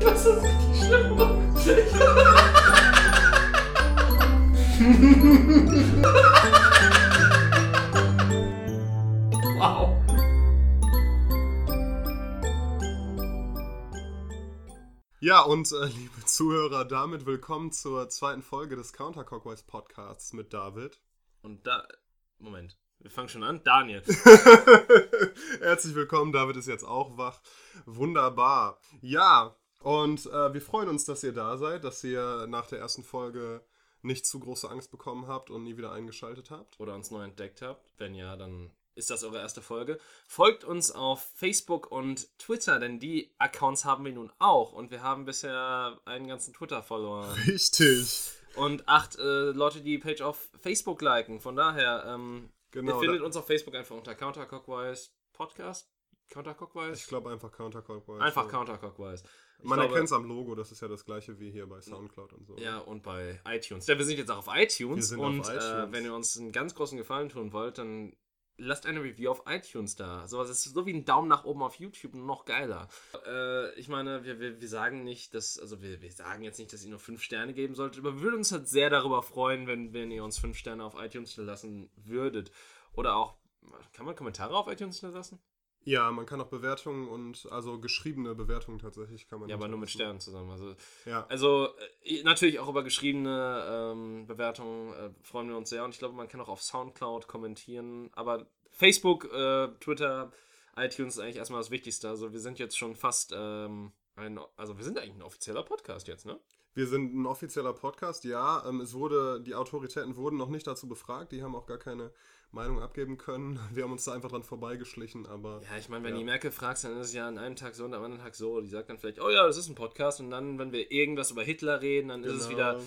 Das ist richtig schlimm. wow. Ja, und äh, liebe Zuhörer, damit willkommen zur zweiten Folge des Counter Clockwise Podcasts mit David. Und da. Moment. Wir fangen schon an. Daniel. Herzlich willkommen, David ist jetzt auch wach. Wunderbar. Ja, und äh, wir freuen uns, dass ihr da seid, dass ihr nach der ersten Folge nicht zu große Angst bekommen habt und nie wieder eingeschaltet habt. Oder uns neu entdeckt habt. Wenn ja, dann ist das eure erste Folge. Folgt uns auf Facebook und Twitter, denn die Accounts haben wir nun auch. Und wir haben bisher einen ganzen Twitter verloren. Richtig. Und acht äh, Leute, die die Page auf Facebook liken. Von daher, ähm, Genau. ihr findet uns auf Facebook einfach unter Counterclockwise Podcast. Counterclockwise? ich glaube einfach Counter Clockwise. Einfach ja. Counterclockwise. Man erkennt es am Logo, das ist ja das gleiche wie hier bei Soundcloud und so. Ja, und bei iTunes. Ja, wir sind jetzt auch auf iTunes. Wir sind auf und iTunes. Äh, wenn ihr uns einen ganz großen Gefallen tun wollt, dann lasst eine Review auf iTunes da. Sowas ist so wie ein Daumen nach oben auf YouTube, noch geiler. Äh, ich meine, wir, wir, wir sagen nicht, dass, also wir, wir sagen jetzt nicht, dass ihr nur 5 Sterne geben solltet, aber wir würden uns halt sehr darüber freuen, wenn, wenn ihr uns 5 Sterne auf iTunes lassen würdet. Oder auch, kann man Kommentare auf iTunes lassen? Ja, man kann auch Bewertungen und, also geschriebene Bewertungen tatsächlich kann man. Ja, aber nur mit. Sternen zusammen. Also Ja. Also äh, natürlich auch über geschriebene ähm, Bewertungen äh, freuen wir uns sehr und ich glaube, man kann auch auf Soundcloud kommentieren, aber Facebook, äh, Twitter, iTunes ist eigentlich erstmal das Wichtigste. Also wir sind jetzt schon fast ähm, ein, also wir sind eigentlich ein offizieller Podcast jetzt, ne? Wir sind ein offizieller Podcast, ja. Ähm, es wurde, die Autoritäten wurden noch nicht dazu befragt, die haben auch gar keine Meinung abgeben können. Wir haben uns da einfach dran vorbeigeschlichen, aber Ja, ich meine, wenn Ja. die Merkel fragt, dann ist es ja an einem Tag so und am anderen Tag so. Die sagt dann vielleicht, oh ja, das ist ein Podcast und dann, wenn wir irgendwas über Hitler reden, dann ist es Genau. wieder,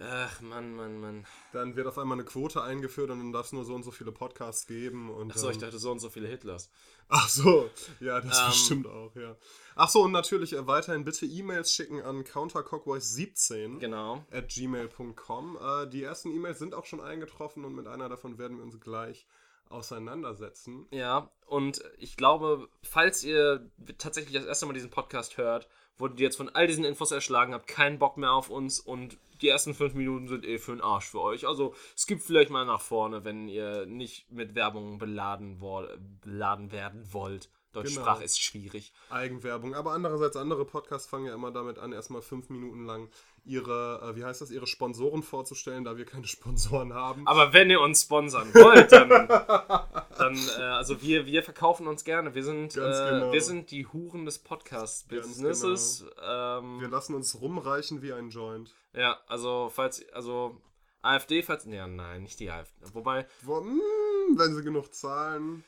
ach Mann, Mann, Mann. dann wird auf einmal eine Quote eingeführt und dann darf es nur so und so viele Podcasts geben. Und, Achso, ich ähm, dachte so und so viele Hitlers. Ach so, ja, das Ähm, bestimmt auch, ja. Ach so, und natürlich äh, weiterhin bitte E-Mails schicken an countercockvoice17 Genau. at gmail.com. Äh, die ersten E-Mails sind auch schon eingetroffen und mit einer davon werden wir uns gleich auseinandersetzen. Ja, und ich glaube, falls ihr tatsächlich das erste Mal diesen Podcast hört, ihr jetzt von all diesen Infos erschlagen habt, keinen Bock mehr auf uns und die ersten fünf Minuten sind eh für den Arsch für euch. Also skippt vielleicht mal nach vorne, wenn ihr nicht mit Werbung beladen, wo- beladen werden wollt. Deutschsprache Genau. ist schwierig. Eigenwerbung. Aber andererseits, andere Podcasts fangen ja immer damit an, erstmal fünf Minuten lang ihre, äh, wie heißt das, ihre Sponsoren vorzustellen, da wir keine Sponsoren haben. Aber wenn ihr uns sponsern wollt, dann, dann äh, also wir, wir verkaufen uns gerne. Wir sind, äh, genau. wir sind die Huren des Podcast-Businesses. Ähm, wir lassen uns rumreichen wie ein Joint. Ja, also falls, also AfD, falls, ja, nein, nicht die AfD. Wobei, Wo, mm, wenn sie genug zahlen.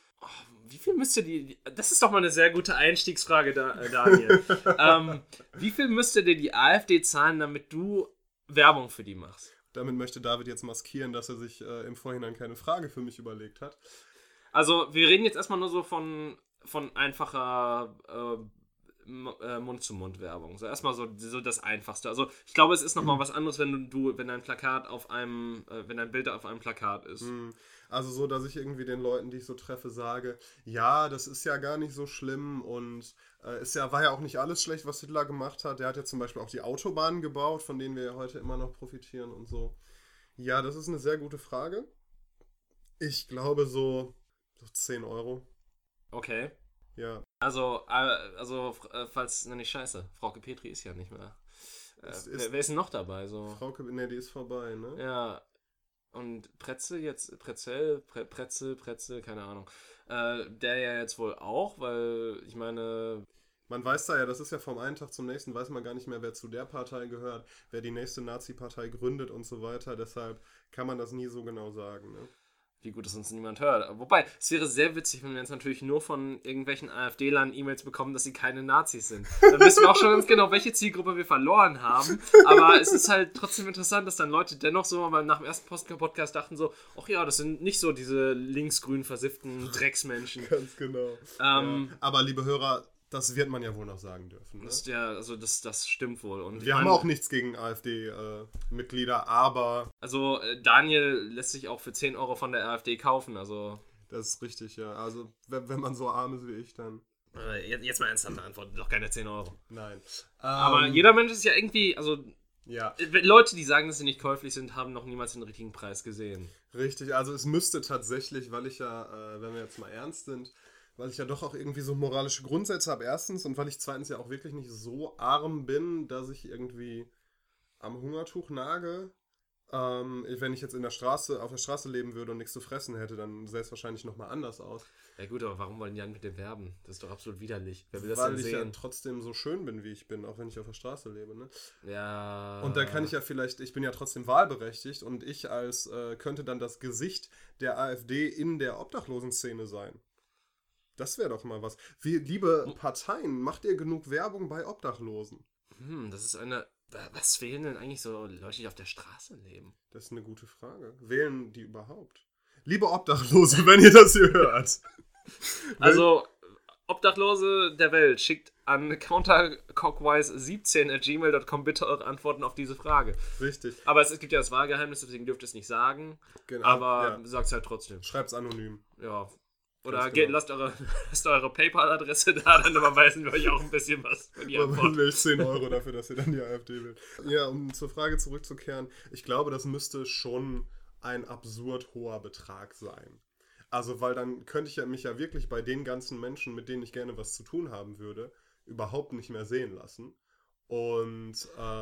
Wie viel müsste die, das ist doch mal eine sehr gute Einstiegsfrage, äh, Daniel. ähm, wie viel müsste dir die AfD zahlen, damit du Werbung für die machst? Damit möchte David jetzt maskieren, dass er sich äh, im Vorhinein keine Frage für mich überlegt hat. Also, wir reden jetzt erstmal nur so von, von einfacher äh, äh, Mund-zu-Mund-Werbung. So erstmal so, so das Einfachste. Also, ich glaube, es ist nochmal was anderes, wenn du, wenn dein Plakat auf einem, äh, wenn dein Bild auf einem Plakat ist. Hm, Also so, dass ich irgendwie den Leuten, die ich so treffe, sage, ja, das ist ja gar nicht so schlimm und äh, ist ja, war ja auch nicht alles schlecht, was Hitler gemacht hat. Der hat ja zum Beispiel auch die Autobahnen gebaut, von denen wir ja heute immer noch profitieren und so. Ja, das ist eine sehr gute Frage. Ich glaube so, so 10 Euro. Okay. Ja. Also, äh, also, äh, falls, ne, nicht scheiße, Frauke Petri ist ja nicht mehr. Äh, Es ist- wer, wer ist denn noch dabei? So? Frauke, ne, die ist vorbei, ne? Ja. Und Pretzel jetzt, Pretzel, Pre, Pretzel, Pretzel, keine Ahnung. Äh, der ja jetzt wohl auch, weil ich meine, Man weiß da ja, das ist ja vom einen Tag zum nächsten, weiß man gar nicht mehr, wer zu der Partei gehört, wer die nächste Nazi-Partei gründet und so weiter. Deshalb kann man das nie so genau sagen. Ne? Wie gut, dass uns niemand hört. Wobei, es wäre sehr witzig, wenn wir jetzt natürlich nur von irgendwelchen AfD-Lern E-Mails bekommen, dass sie keine Nazis sind. Dann wissen wir auch schon ganz genau, welche Zielgruppe wir verloren haben. Aber es ist halt trotzdem interessant, dass dann Leute dennoch so mal nach dem ersten Podcast dachten so, ach ja, das sind nicht so diese linksgrün versifften Drecksmenschen. Ganz genau. Ähm, ja. Aber liebe Hörer, das wird man ja wohl noch sagen dürfen. Ne? Das ist ja, also das, das stimmt wohl. Und Wir haben meine, auch nichts gegen AfD-Mitglieder, aber Also äh, Daniel lässt sich auch für 10 Euro von der AfD kaufen, also das ist richtig, ja. Also wenn, wenn man so arm ist wie ich, dann Äh, jetzt, jetzt mal ernsthafte Antwort, doch keine 10 Euro. Nein. Aber Ähm, jeder Mensch ist ja irgendwie, also Ja, äh, Leute, die sagen, dass sie nicht käuflich sind, haben noch niemals den richtigen Preis gesehen. richtig. Also es müsste tatsächlich, weil ich ja, äh, wenn wir jetzt mal ernst sind, weil ich ja doch auch irgendwie so moralische Grundsätze habe, erstens, und weil ich zweitens ja auch wirklich nicht so arm bin, dass ich irgendwie am Hungertuch nage. Ähm, wenn ich jetzt in der Straße, auf der Straße leben würde und nichts zu fressen hätte, dann sähe es wahrscheinlich nochmal anders aus. Ja gut, aber warum wollen die dann mit dem werben? Das ist doch absolut widerlich. Wer will das weil denn ich ja sehen? trotzdem so schön bin, wie ich bin, auch wenn ich auf der Straße lebe. Ne? Ja. Und dann kann ich ja vielleicht, ich bin ja trotzdem wahlberechtigt und ich als äh, könnte dann das Gesicht der AfD in der Obdachlosenszene sein. Das wäre doch mal was. Wie, liebe Parteien, macht ihr genug Werbung bei Obdachlosen? Hm, das ist eine. Was wählen denn eigentlich so Leute, die auf der Straße leben? Das ist eine gute Frage. Wählen die überhaupt? Liebe Obdachlose, wenn ihr das hier hört. Also, Obdachlose der Welt, schickt an countercockwise17 at gmail.com bitte eure Antworten auf diese Frage. Richtig. Aber es, es gibt ja das Wahlgeheimnis, deswegen dürft ihr es nicht sagen. Genau. Aber ja. sagt es halt trotzdem. schreibt's anonym. Ja. Oder geht, genau. lasst eure, lasst eure PayPal-Adresse da, dann überweisen wir euch auch ein bisschen was für die Dann will ich 10 Euro dafür, dass ihr dann die AfD wählt. Ja, um zur Frage zurückzukehren, ich glaube, das müsste schon ein absurd hoher Betrag sein. Also, weil dann könnte ich ja mich ja wirklich bei den ganzen Menschen, mit denen ich gerne was zu tun haben würde, überhaupt nicht mehr sehen lassen. Und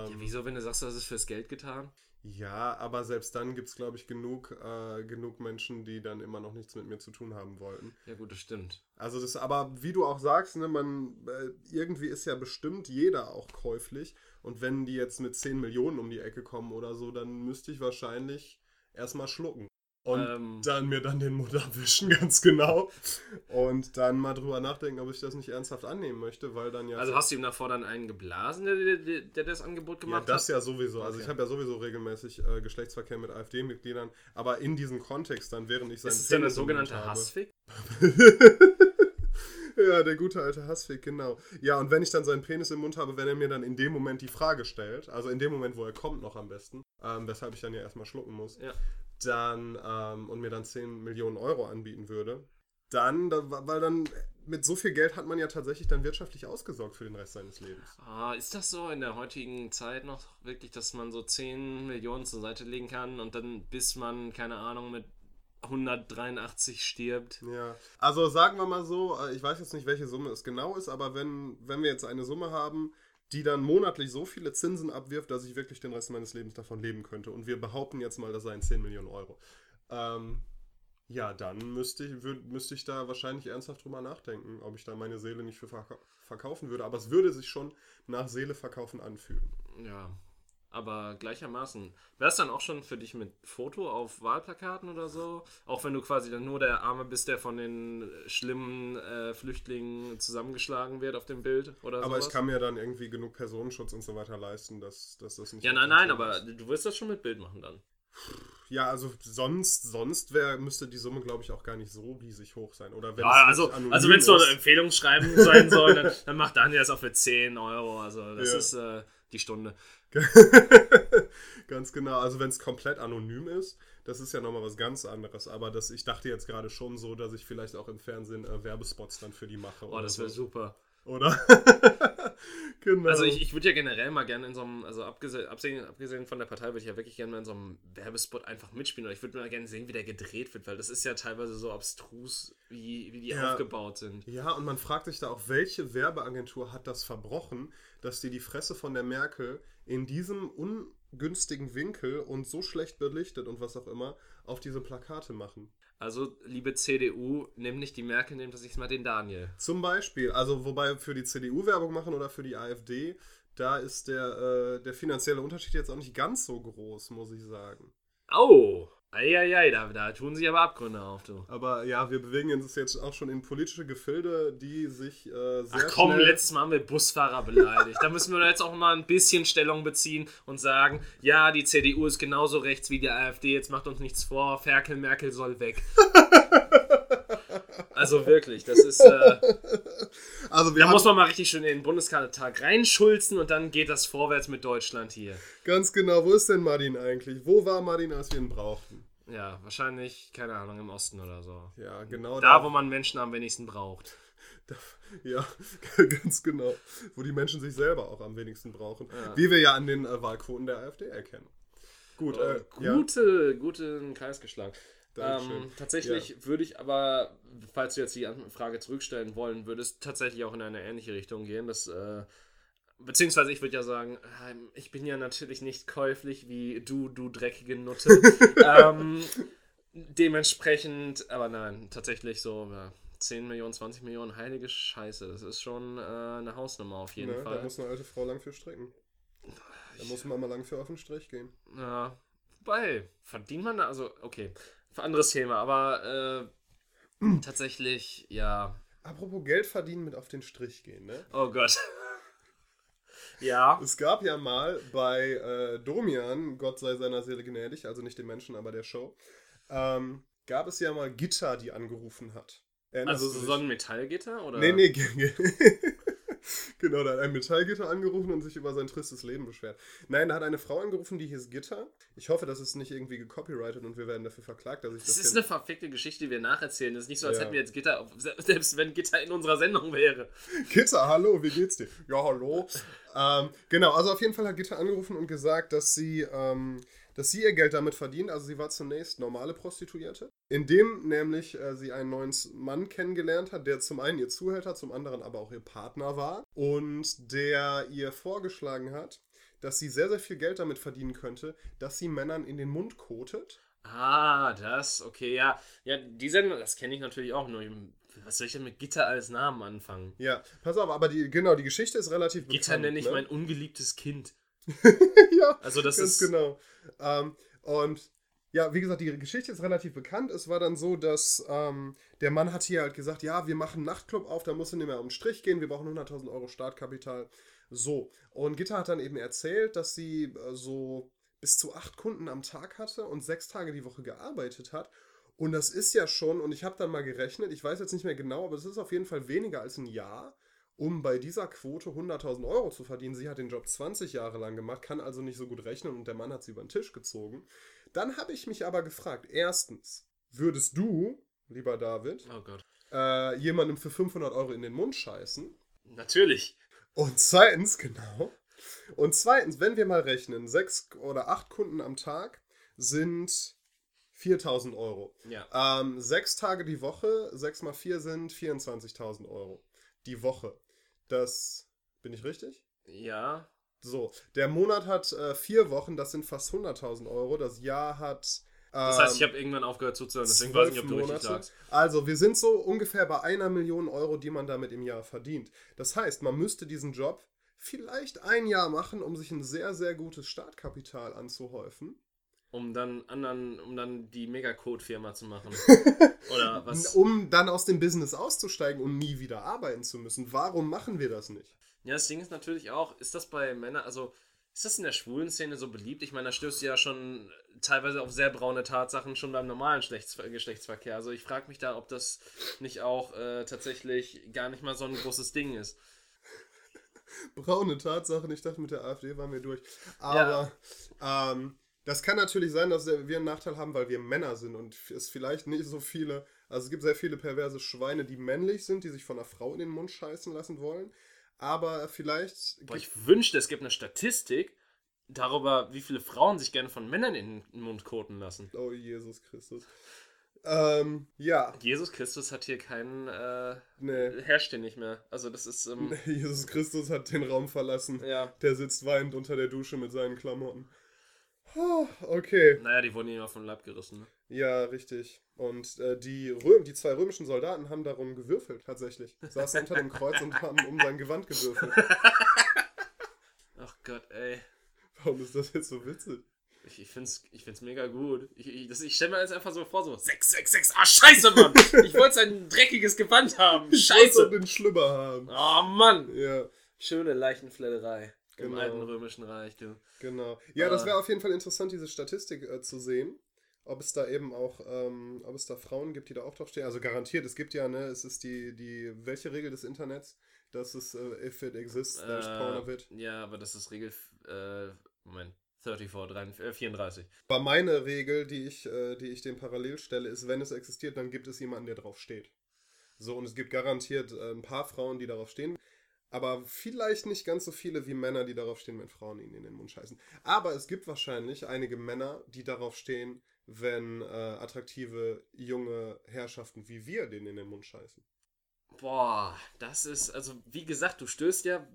Ja, ähm, wieso, wenn du sagst, das ist fürs Geld getan? ja, aber selbst dann gibt es, glaube ich, genug, äh, genug Menschen, die dann immer noch nichts mit mir zu tun haben wollten. Ja, gut, das stimmt. Also das, aber wie du auch sagst, ne, man, äh, irgendwie ist ja bestimmt jeder auch käuflich. Und wenn die jetzt mit 10 Millionen um die Ecke kommen oder so, dann müsste ich wahrscheinlich erstmal schlucken. Und Ähm. dann mir dann den Mund abwischen, ganz genau. Und dann mal drüber nachdenken, ob ich das nicht ernsthaft annehmen möchte, weil dann ja. Also hast du ihm davor dann einen geblasen, der, der, der, der das Angebot ja, gemacht das hat? ja sowieso. Also Okay. ich habe ja sowieso regelmäßig äh, Geschlechtsverkehr mit AfD-Mitgliedern, aber in diesem Kontext dann, während ich seinen Ist es denn ein Penis im Mund sogenannter habe. Hassfick? Ja, der gute alte Hassfick, genau. Ja, und wenn ich dann seinen Penis im Mund habe, wenn er mir dann in dem Moment die Frage stellt, also in dem Moment, wo er kommt noch am besten, ähm, weshalb ich dann ja erstmal schlucken muss, Ja. Dann, ähm, und mir dann 10 Millionen Euro anbieten würde, dann, da, weil dann mit so viel Geld hat man ja tatsächlich dann wirtschaftlich ausgesorgt für den Rest seines Lebens. Ah, ist das so in der heutigen Zeit noch wirklich, dass man so 10 Millionen zur Seite legen kann und dann bis man, keine Ahnung, mit 183 stirbt? Ja, also sagen wir mal so, äh, ich weiß jetzt nicht, welche Summe es genau ist, aber wenn, wenn wir jetzt eine Summe haben, die dann monatlich so viele Zinsen abwirft, dass ich wirklich den Rest meines Lebens davon leben könnte und wir behaupten jetzt mal, das seien 10 Millionen Euro, ähm, ja, dann müsste ich, würd, müsste ich da wahrscheinlich ernsthaft drüber nachdenken, ob ich da meine Seele nicht für verka verkaufen würde, aber es würde sich schon nach Seele verkaufen anfühlen. Ja. Aber gleichermaßen. Wäre es dann auch schon für dich mit Foto auf Wahlplakaten oder so? Auch wenn du quasi dann nur der Arme bist, der von den schlimmen äh, Flüchtlingen zusammengeschlagen wird auf dem Bild oder Aber sowas? ich kann mir dann irgendwie genug Personenschutz und so weiter leisten, dass, dass das nicht... Ja, nein, nein, aber du wirst das schon mit Bild machen dann. Ja, also sonst, sonst wär, müsste die Summe, glaube ich, auch gar nicht so riesig hoch sein. Oder wenn Ja, es also, also wenn es so ist. ein Empfehlungsschreiben sein soll, dann, dann macht Daniel das auch für 10 Euro. Also das Ja. ist äh, die Stunde. ganz genau. Also wenn es komplett anonym ist, das ist ja nochmal was ganz anderes. Aber das, ich dachte jetzt gerade schon so, dass ich vielleicht auch im Fernsehen äh, Werbespots dann für die mache. Oh, das wäre so. super. Oder? genau. Also ich, ich würde ja generell mal gerne in so einem, also abgesehen, abgesehen, von der Partei, würde ich ja wirklich gerne mal in so einem Werbespot einfach mitspielen. Oder ich würde mal gerne sehen, wie der gedreht wird, weil das ist ja teilweise so abstrus, wie, wie die Ja. aufgebaut sind. Ja, und man fragt sich da auch, welche Werbeagentur hat das verbrochen, dass die die Fresse von der Merkel in diesem ungünstigen Winkel und so schlecht belichtet und was auch immer auf diese Plakate machen. Also, liebe CDU, nimm nicht die Merkel, nimm das mal den Daniel. Zum Beispiel, also wobei für die CDU Werbung machen oder für die AfD, da ist der, äh, der finanzielle Unterschied jetzt auch nicht ganz so groß, muss ich sagen. Oh! Eieiei, da, da tun sich aber Abgründe auf, du. Aber ja, wir bewegen uns jetzt auch schon in politische Gefilde, die sich äh, sehr Ach komm, letztes Mal haben wir Busfahrer beleidigt. da müssen wir jetzt auch mal ein bisschen Stellung beziehen und sagen, ja, die CDU ist genauso rechts wie die AfD, jetzt macht uns nichts vor, Ferkel, Merkel soll weg. Also wirklich, das ist, äh, Also da muss man mal richtig schön in den Bundestag reinschulzen und dann geht das vorwärts mit Deutschland hier. ganz genau, wo ist denn Martin eigentlich? Wo war Martin, als wir ihn brauchten? Ja, wahrscheinlich, keine Ahnung, im Osten oder so. Ja, genau Da, wo man Menschen am wenigsten braucht. Da, ja, ganz genau. Wo die Menschen sich selber auch am wenigsten brauchen. Ja. Wie wir ja an den äh, Wahlquoten der AfD erkennen. Gut, Äh, äh, ja, gute, guten Kreis geschlagen. Ähm, tatsächlich würde ich aber, falls du jetzt die Frage zurückstellen wollen würdest, tatsächlich auch in eine ähnliche Richtung gehen. Das, äh, beziehungsweise ich würde ja sagen, ähm, ich bin ja natürlich nicht käuflich wie du, du dreckige Nutte. ähm, dementsprechend, aber nein, tatsächlich so ja, 10 Millionen, 20 Millionen, heilige Scheiße. Das ist schon äh, eine Hausnummer auf jeden ne, da Fall. muss eine alte Frau lang für stricken. Da muss man mal lang für auf den Strich gehen. Ja, wobei, verdient man da, also, okay, anderes Thema, aber äh, tatsächlich, ja. Apropos Geld verdienen mit auf den Strich gehen, ne? Oh Gott. ja. Es gab ja mal bei äh, Domian, Gott sei seiner Seele gnädig, also nicht dem Menschen, aber der Show, ähm, gab es ja mal Gitter, die angerufen hat. Erinnerst Also so ein Metallgitter oder? Nee, nee, genau, da hat ein Metallgitter angerufen und sich über sein tristes Leben beschwert. Nein, da hat eine Frau angerufen, die hieß Gitter. Ich hoffe, das ist nicht irgendwie gecopyrighted und wir werden dafür verklagt, dass ich Das das, ist eine verfickte Geschichte, die wir nacherzählen. Das ist nicht so, als Ja. hätten wir jetzt Gitter, auf- selbst wenn Gitter in unserer Sendung wäre. Gitter, hallo, wie geht's dir? Ja, hallo. ähm, genau, also auf jeden Fall hat Gitter angerufen und gesagt, dass sie, ähm, dass sie ihr Geld damit verdient. Also sie war zunächst normale Prostituierte, indem nämlich äh, sie einen neuen Mann kennengelernt hat, der zum einen ihr Zuhälter, zum anderen aber auch ihr Partner war und der ihr vorgeschlagen hat, dass sie sehr, sehr viel Geld damit verdienen könnte, dass sie Männern in den Mund kotet. Ah, das, okay, ja. Ja, die Sendung, das kenne ich natürlich auch nur. Was soll ich denn mit Gitter als Namen anfangen? Ja, pass auf, aber die, genau, die Geschichte ist relativ Gitter bekannt, nenne ich ne? mein ungeliebtes Kind. ja, Also das ganz ist. genau. Ähm, und ja, wie gesagt, die Geschichte ist relativ bekannt. Es war dann so, dass ähm, der Mann hat hier halt gesagt, ja, wir machen einen Nachtclub auf, da musst du nicht mehr um den Strich gehen, wir brauchen 100.000 Euro Startkapital. So. Und Gitta hat dann eben erzählt, dass sie äh, so bis zu acht Kunden am Tag hatte und sechs Tage die Woche gearbeitet hat. Und das ist ja schon, und ich habe dann mal gerechnet, ich weiß jetzt nicht mehr genau, aber es ist auf jeden Fall weniger als ein Jahr, um bei dieser Quote 100.000 Euro zu verdienen. Sie hat den Job 20 Jahre lang gemacht, kann also nicht so gut rechnen und der Mann hat sie über den Tisch gezogen. Dann habe ich mich aber gefragt, erstens, würdest du, lieber David, Oh äh, jemandem für 500 Euro in den Mund scheißen? Natürlich. Und zweitens, genau. Und zweitens, wenn wir mal rechnen, sechs oder acht Kunden am Tag sind 4000 Euro. Ja. Ähm, sechs Tage die Woche, sechs mal vier sind 24.000 Euro. Die Woche. Das, bin ich richtig? Ja. So, der Monat hat äh, vier Wochen, das sind fast 100.000 Euro. Das Jahr hat. Das heißt, ich ähm, habe irgendwann aufgehört zuzuhören, deswegen weiß ich nicht, ob du zwölf richtig Monate. lagst. Also, wir sind so ungefähr bei einer Million Euro, die man damit im Jahr verdient. Das heißt, man müsste diesen Job vielleicht ein Jahr machen, um sich ein sehr, sehr gutes Startkapital anzuhäufen. Um dann anderen, um dann die Megacode-Firma zu machen. Oder was? Um dann aus dem Business auszusteigen und nie wieder arbeiten zu müssen. Warum machen wir das nicht? Ja, das Ding ist natürlich auch, ist das bei Männern, also ist das in der schwulen Szene so beliebt? Ich meine, da stößt du ja schon teilweise auf sehr braune Tatsachen schon beim normalen Geschlechtsver Geschlechtsverkehr. Also ich frage mich da, ob das nicht auch äh, tatsächlich gar nicht mal so ein großes Ding ist. braune Tatsachen. Ich dachte, mit der AfD waren wir durch. Aber ähm, das kann natürlich sein, dass wir einen Nachteil haben, weil wir Männer sind und es vielleicht nicht so viele. Also es gibt sehr viele perverse Schweine, die männlich sind, die sich von einer Frau in den Mund scheißen lassen wollen. Aber vielleicht. Boah, ich wünschte, es gibt eine Statistik darüber, wie viele Frauen sich gerne von Männern in den Mund koten lassen. oh, Jesus Christus. Ähm, ja. Jesus Christus hat hier keinen, äh, Nee. herrscht hier nicht mehr. Also das ist, ähm, Jesus Christus hat den Raum verlassen. ja. Der sitzt weinend unter der Dusche mit seinen Klamotten. Okay. Naja, die wurden auf den Leib gerissen. Ne? Ja, richtig. Und äh, die, Röm, die zwei römischen Soldaten haben darum gewürfelt, tatsächlich. Saßen unter dem Kreuz und haben um sein Gewand gewürfelt. Ach Gott, ey. Warum ist das jetzt so witzig? Ich, ich find's, ich find's mega gut. Ich, ich, das- ich stelle mir jetzt einfach so vor, so 666, ah scheiße, Mann! Ich wollte sein dreckiges Gewand haben. Ich muss doch Scheiße! den Schlüpper haben. Oh Mann! Ja, Schöne Leichenfledderei im Genau. alten römischen Reich, du. genau. Ja, das Ah. wäre auf jeden Fall interessant, diese Statistik äh, zu sehen. Ob es da eben auch, ähm, ob es da Frauen gibt, die da auch draufstehen. Also garantiert, es gibt ja, ne, es ist die, die, welche Regel des Internets? Das ist, äh, if it exists, there's porn of it. Äh, ja, aber das ist Regel, äh, Moment, 34, 33, äh, 34. Aber meine Regel, die ich, äh, die ich dem parallel stelle, ist, wenn es existiert, dann gibt es jemanden, der drauf steht. So, und es gibt garantiert äh, ein paar Frauen, die darauf stehen. Aber vielleicht nicht ganz so viele wie Männer, die darauf stehen, wenn Frauen ihnen in den Mund scheißen. Aber es gibt wahrscheinlich einige Männer, die darauf stehen, wenn äh, attraktive junge Herrschaften wie wir denen in den Mund scheißen. Boah, das ist, also wie gesagt, du stößt ja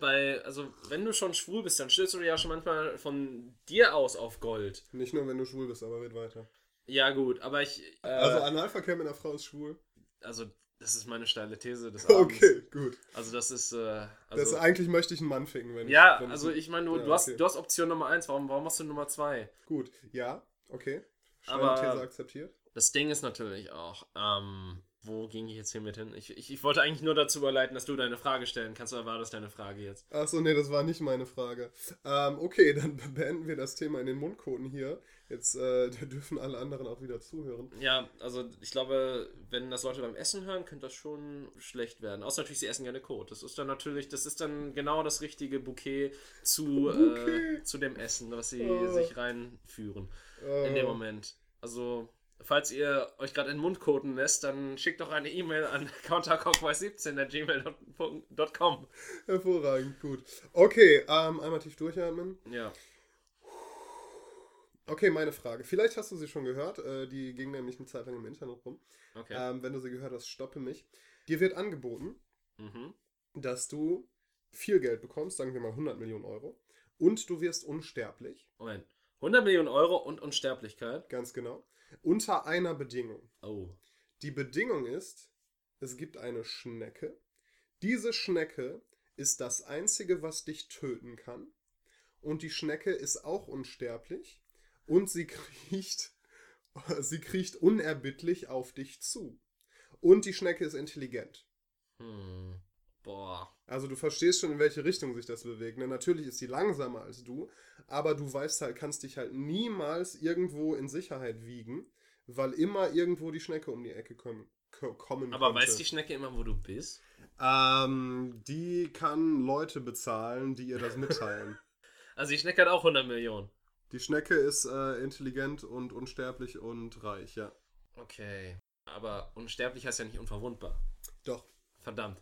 bei, also wenn du schon schwul bist, dann stößt du ja schon manchmal von dir aus auf Gold. Nicht nur, wenn du schwul bist, aber red weiter. Ja, gut, aber ich. Äh, Also Analverkehr mit einer Frau ist schwul. also, das ist meine steile These des Abends. Okay, gut. Also, das ist. Äh, das, also, eigentlich möchte ich einen Mann ficken, wenn ja, ich, wenn also ich meine, du, Ja, du, hast, okay. du hast Option Nummer 1, warum, warum machst du Nummer 2? Gut, ja, okay. Aber- Steine These akzeptiert. Das Ding ist natürlich auch, ähm, wo ging ich jetzt hier mit hin? Ich, ich, ich wollte eigentlich nur dazu überleiten, dass du deine Frage stellen kannst, oder war das deine Frage jetzt? Achso, nee, das war nicht meine Frage. Ähm, okay, dann beenden wir das Thema in den Mundkoten hier. Jetzt äh, dürfen alle anderen auch wieder zuhören. Ja, also ich glaube, wenn das Leute beim Essen hören, könnte das schon schlecht werden. Außer natürlich, sie essen gerne Kot. Das ist dann natürlich, das ist dann genau das richtige Bouquet zu, Bouquet. Äh, zu dem Essen, was sie Oh. sich reinführen Äh, in dem Moment. Also, falls ihr euch gerade in den Mund koten lässt, dann schickt doch eine E-Mail an countercockwise17.gmail.com. Hervorragend, gut. Okay, ähm, einmal tief durchatmen. Ja. Okay, meine Frage. Vielleicht hast du sie schon gehört. Äh, die ging nämlich eine Zeit lang im Internet rum. Okay. Ähm, wenn du sie gehört hast, stoppe mich. Dir wird angeboten, Mhm. dass du viel Geld bekommst, sagen wir mal 100 Millionen Euro, und du wirst unsterblich. Moment. 100 Millionen Euro und Unsterblichkeit. Ganz genau. Unter einer Bedingung. Oh. Die Bedingung ist, es gibt eine Schnecke. Diese Schnecke ist das Einzige, was dich töten kann. Und die Schnecke ist auch unsterblich. Und sie kriecht, sie kriecht unerbittlich auf dich zu. Und die Schnecke ist intelligent. Hm. Boah. Also du verstehst schon, in welche Richtung sich das bewegt. Ne? Natürlich ist sie langsamer als du, aber du weißt halt, kannst dich halt niemals irgendwo in Sicherheit wiegen, weil immer irgendwo die Schnecke um die Ecke kommen, ko- kommen Aber könnte. weiß die Schnecke immer, wo du bist? Ähm, die kann Leute bezahlen, die ihr das mitteilen. Also die Schnecke hat auch 100 Millionen. die Schnecke ist äh, intelligent und unsterblich und reich, ja. Okay. Aber unsterblich heißt ja nicht unverwundbar. Doch. Verdammt.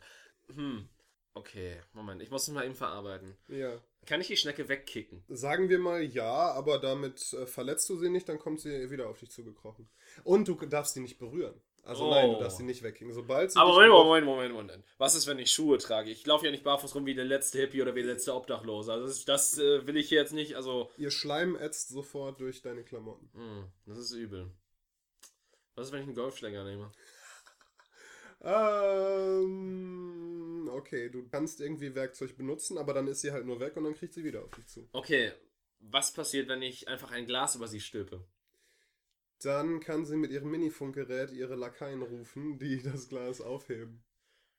Hm. Okay, Moment. Ich muss es mal eben verarbeiten. Ja. Kann ich die Schnecke wegkicken? Sagen wir mal ja, aber damit äh, verletzt du sie nicht, dann kommt sie wieder auf dich zugekrochen. Und du darfst sie nicht berühren. Also Oh. nein, du darfst sie nicht wegkicken. Sobald sie Aber Moment, Moment, Moment, Moment. Was ist, wenn ich Schuhe trage? Ich laufe ja nicht barfuß rum wie der letzte Hippie oder wie der letzte Obdachlose. Also das, das äh, will ich hier jetzt nicht. Also, Ihr Schleim ätzt sofort durch deine Klamotten. hm, das ist übel. Was ist, wenn ich einen Golfschläger nehme? Ähm, okay, du kannst irgendwie Werkzeug benutzen, aber dann ist sie halt nur weg und dann kriegt sie wieder auf dich zu. Okay, was passiert, wenn ich einfach ein Glas über sie stülpe? Dann kann sie mit ihrem Minifunkgerät ihre Lakaien rufen, die das Glas aufheben.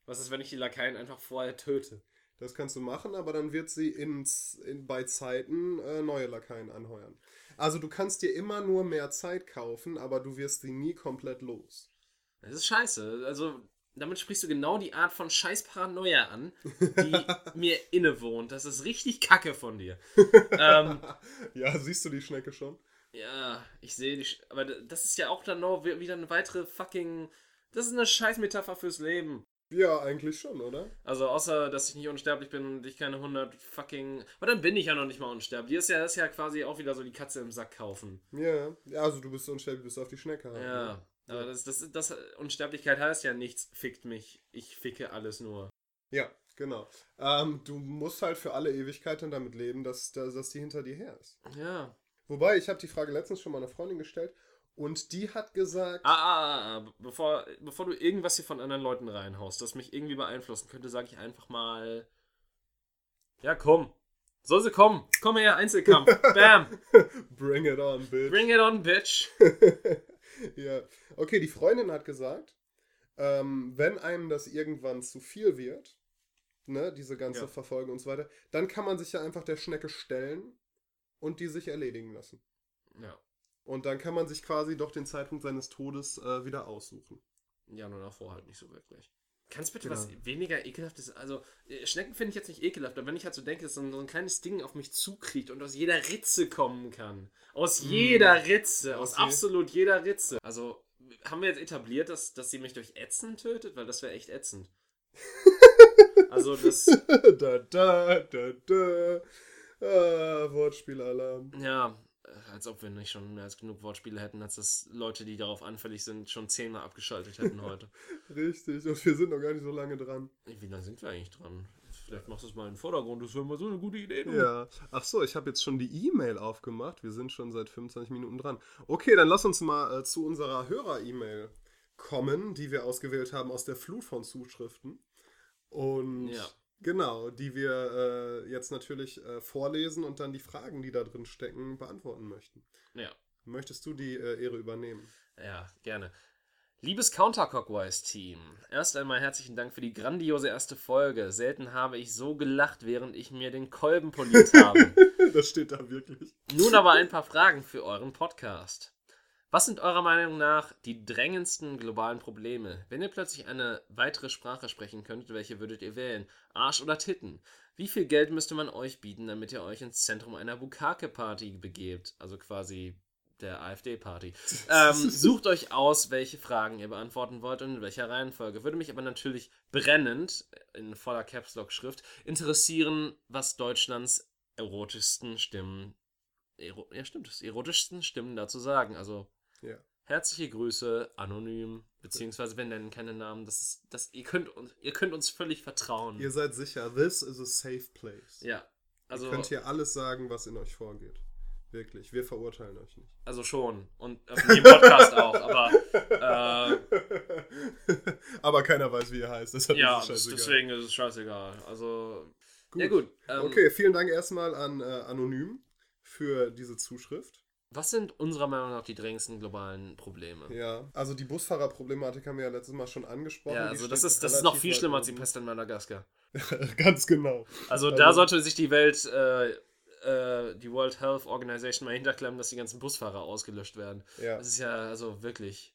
Was ist, wenn ich die Lakaien einfach vorher töte? Das kannst du machen, aber dann wird sie ins, in, bei Zeiten äh, neue Lakaien anheuern. Also du kannst dir immer nur mehr Zeit kaufen, aber du wirst sie nie komplett los. Das ist scheiße. Also, damit sprichst du genau die Art von Scheiß-Paranoia an, die mir innewohnt. Das ist richtig kacke von dir. ähm, Ja, siehst du die Schnecke schon? ja, ich sehe die. Sch aber das ist ja auch dann noch wi- wieder eine weitere fucking. Das ist eine Scheiß-Metapher fürs Leben. Ja, eigentlich schon, oder? Also, außer, dass ich nicht unsterblich bin und ich keine 100 fucking. Aber dann bin ich ja noch nicht mal unsterblich. Die ist ja, das ist ja quasi auch wieder so die Katze im Sack kaufen. Ja, ja also du bist unsterblich, bis auf die Schnecke. halt, ne? Ja. Aber das, das, das, Unsterblichkeit heißt ja nichts fickt mich. Ich ficke alles nur. Ja, genau. Ähm, du musst halt für alle Ewigkeit dann damit leben, dass, dass, dass die hinter dir her ist. Ja. Wobei, ich habe die Frage letztens schon mal einer Freundin gestellt und die hat gesagt, Ah, ah, ah, ah. Bevor, bevor du irgendwas hier von anderen Leuten reinhaust, das mich irgendwie beeinflussen könnte, sage ich einfach mal. Ja, komm. Soll sie kommen? Komm her, Einzelkampf. Bam. bring it on, bitch. Bring it on, bitch. ja. Okay, die Freundin hat gesagt, ähm, wenn einem das irgendwann zu viel wird, ne, diese ganze Ja. Verfolgung und so weiter, dann kann man sich ja einfach der Schnecke stellen und die sich erledigen lassen. Ja. Und dann kann man sich quasi doch den Zeitpunkt seines Todes äh, wieder aussuchen. Ja, nur davor halt nicht so wirklich. Kannst bitte Genau. was weniger ekelhaftes. Also, äh, Schnecken finde ich jetzt nicht ekelhaft, aber wenn ich halt so denke, dass so ein, so ein kleines Ding auf mich zukriegt und aus jeder Ritze kommen kann. Aus jeder Ritze. Aus Mm. Okay. absolut jeder Ritze. Also, haben wir jetzt etabliert, dass, dass sie mich durch Ätzen tötet? Weil das wäre echt ätzend. also das. da, da, da, da. Ah, Wortspielalarm. Ja, als ob wir nicht schon mehr als genug Wortspiele hätten, als dass Leute, die darauf anfällig sind, schon zehnmal abgeschaltet hätten heute. Richtig, und wir sind noch gar nicht so lange dran. Wie lange sind wir eigentlich dran? Vielleicht machst du es mal in den Vordergrund, das wäre mal so eine gute Idee. Du. Ja. Ach so, ich habe jetzt schon die E-Mail aufgemacht. Wir sind schon seit 25 Minuten dran. Okay, dann lass uns mal äh, zu unserer Hörer-E-Mail kommen, die wir ausgewählt haben aus der Flut von Zuschriften. Und Ja. Genau, die wir äh, jetzt natürlich äh, vorlesen und dann die Fragen, die da drin stecken, beantworten möchten. Ja. Möchtest du die äh, Ehre übernehmen? Ja, gerne. Liebes Counterclockwise-Team, erst einmal herzlichen Dank für die grandiose erste Folge. Selten habe ich so gelacht, während ich mir den Kolben poliert habe. das steht da wirklich. Nun aber ein paar Fragen für euren Podcast. Was sind eurer Meinung nach die drängendsten globalen Probleme? Wenn ihr plötzlich eine weitere Sprache sprechen könntet, welche würdet ihr wählen? Arsch oder Titten? Wie viel Geld müsste man euch bieten, damit ihr euch ins Zentrum einer Bukake-Party begebt? Also quasi der AfD-Party. Ähm, sucht euch aus, welche Fragen ihr beantworten wollt und in welcher Reihenfolge. Würde mich aber natürlich brennend, in voller Caps-Lock-Schrift, interessieren, was Deutschlands erotischsten Stimmen, ero, ja stimmt, das erotischsten Stimmen dazu sagen. Also Ja. herzliche Grüße, anonym, beziehungsweise wir nennen keine Namen. Das ist, das, ihr, könnt, uns- ihr könnt uns völlig vertrauen. Ihr seid sicher, this is a safe place. ja, also, Ihr könnt hier alles sagen, was in euch vorgeht. Wirklich, wir verurteilen euch nicht. also schon. Und auf jedem Podcast auch, aber äh, Aber keiner weiß, wie er heißt. Deshalb ja, ist es deswegen ist es scheißegal. Also, Gut. ja gut. Ähm, Okay, vielen Dank erstmal an äh, Anonym für diese Zuschrift. Was sind unserer Meinung nach die drängendsten globalen Probleme? Ja, also die Busfahrerproblematik haben wir ja letztes Mal schon angesprochen. Ja, also das ist, das ist noch viel schlimmer als die. Pest in Madagaskar. Ganz genau. Also Also- da sollte sich die Welt, äh, äh, die World Health Organization mal hinterklemmen, dass die ganzen Busfahrer ausgelöscht werden. Ja, Das ist ja also wirklich,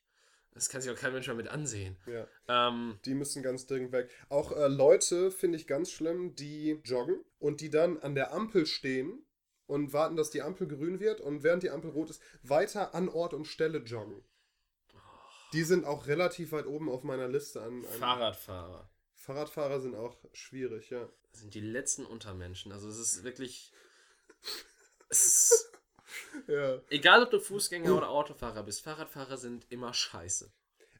das kann sich auch kein Mensch mehr mit ansehen. ja. Ähm, Die müssen ganz dringend weg. Auch äh, Leute finde ich ganz schlimm, die joggen und die dann an der Ampel stehen und warten, dass die Ampel grün wird und während die Ampel rot ist, weiter an Ort und Stelle joggen. Die sind auch relativ weit oben auf meiner Liste an. an Fahrradfahrer Fahrradfahrer sind auch schwierig, ja. sind die letzten Untermenschen. Also es ist wirklich, es ist, ja. egal ob du Fußgänger oder Autofahrer bist, Fahrradfahrer sind immer scheiße.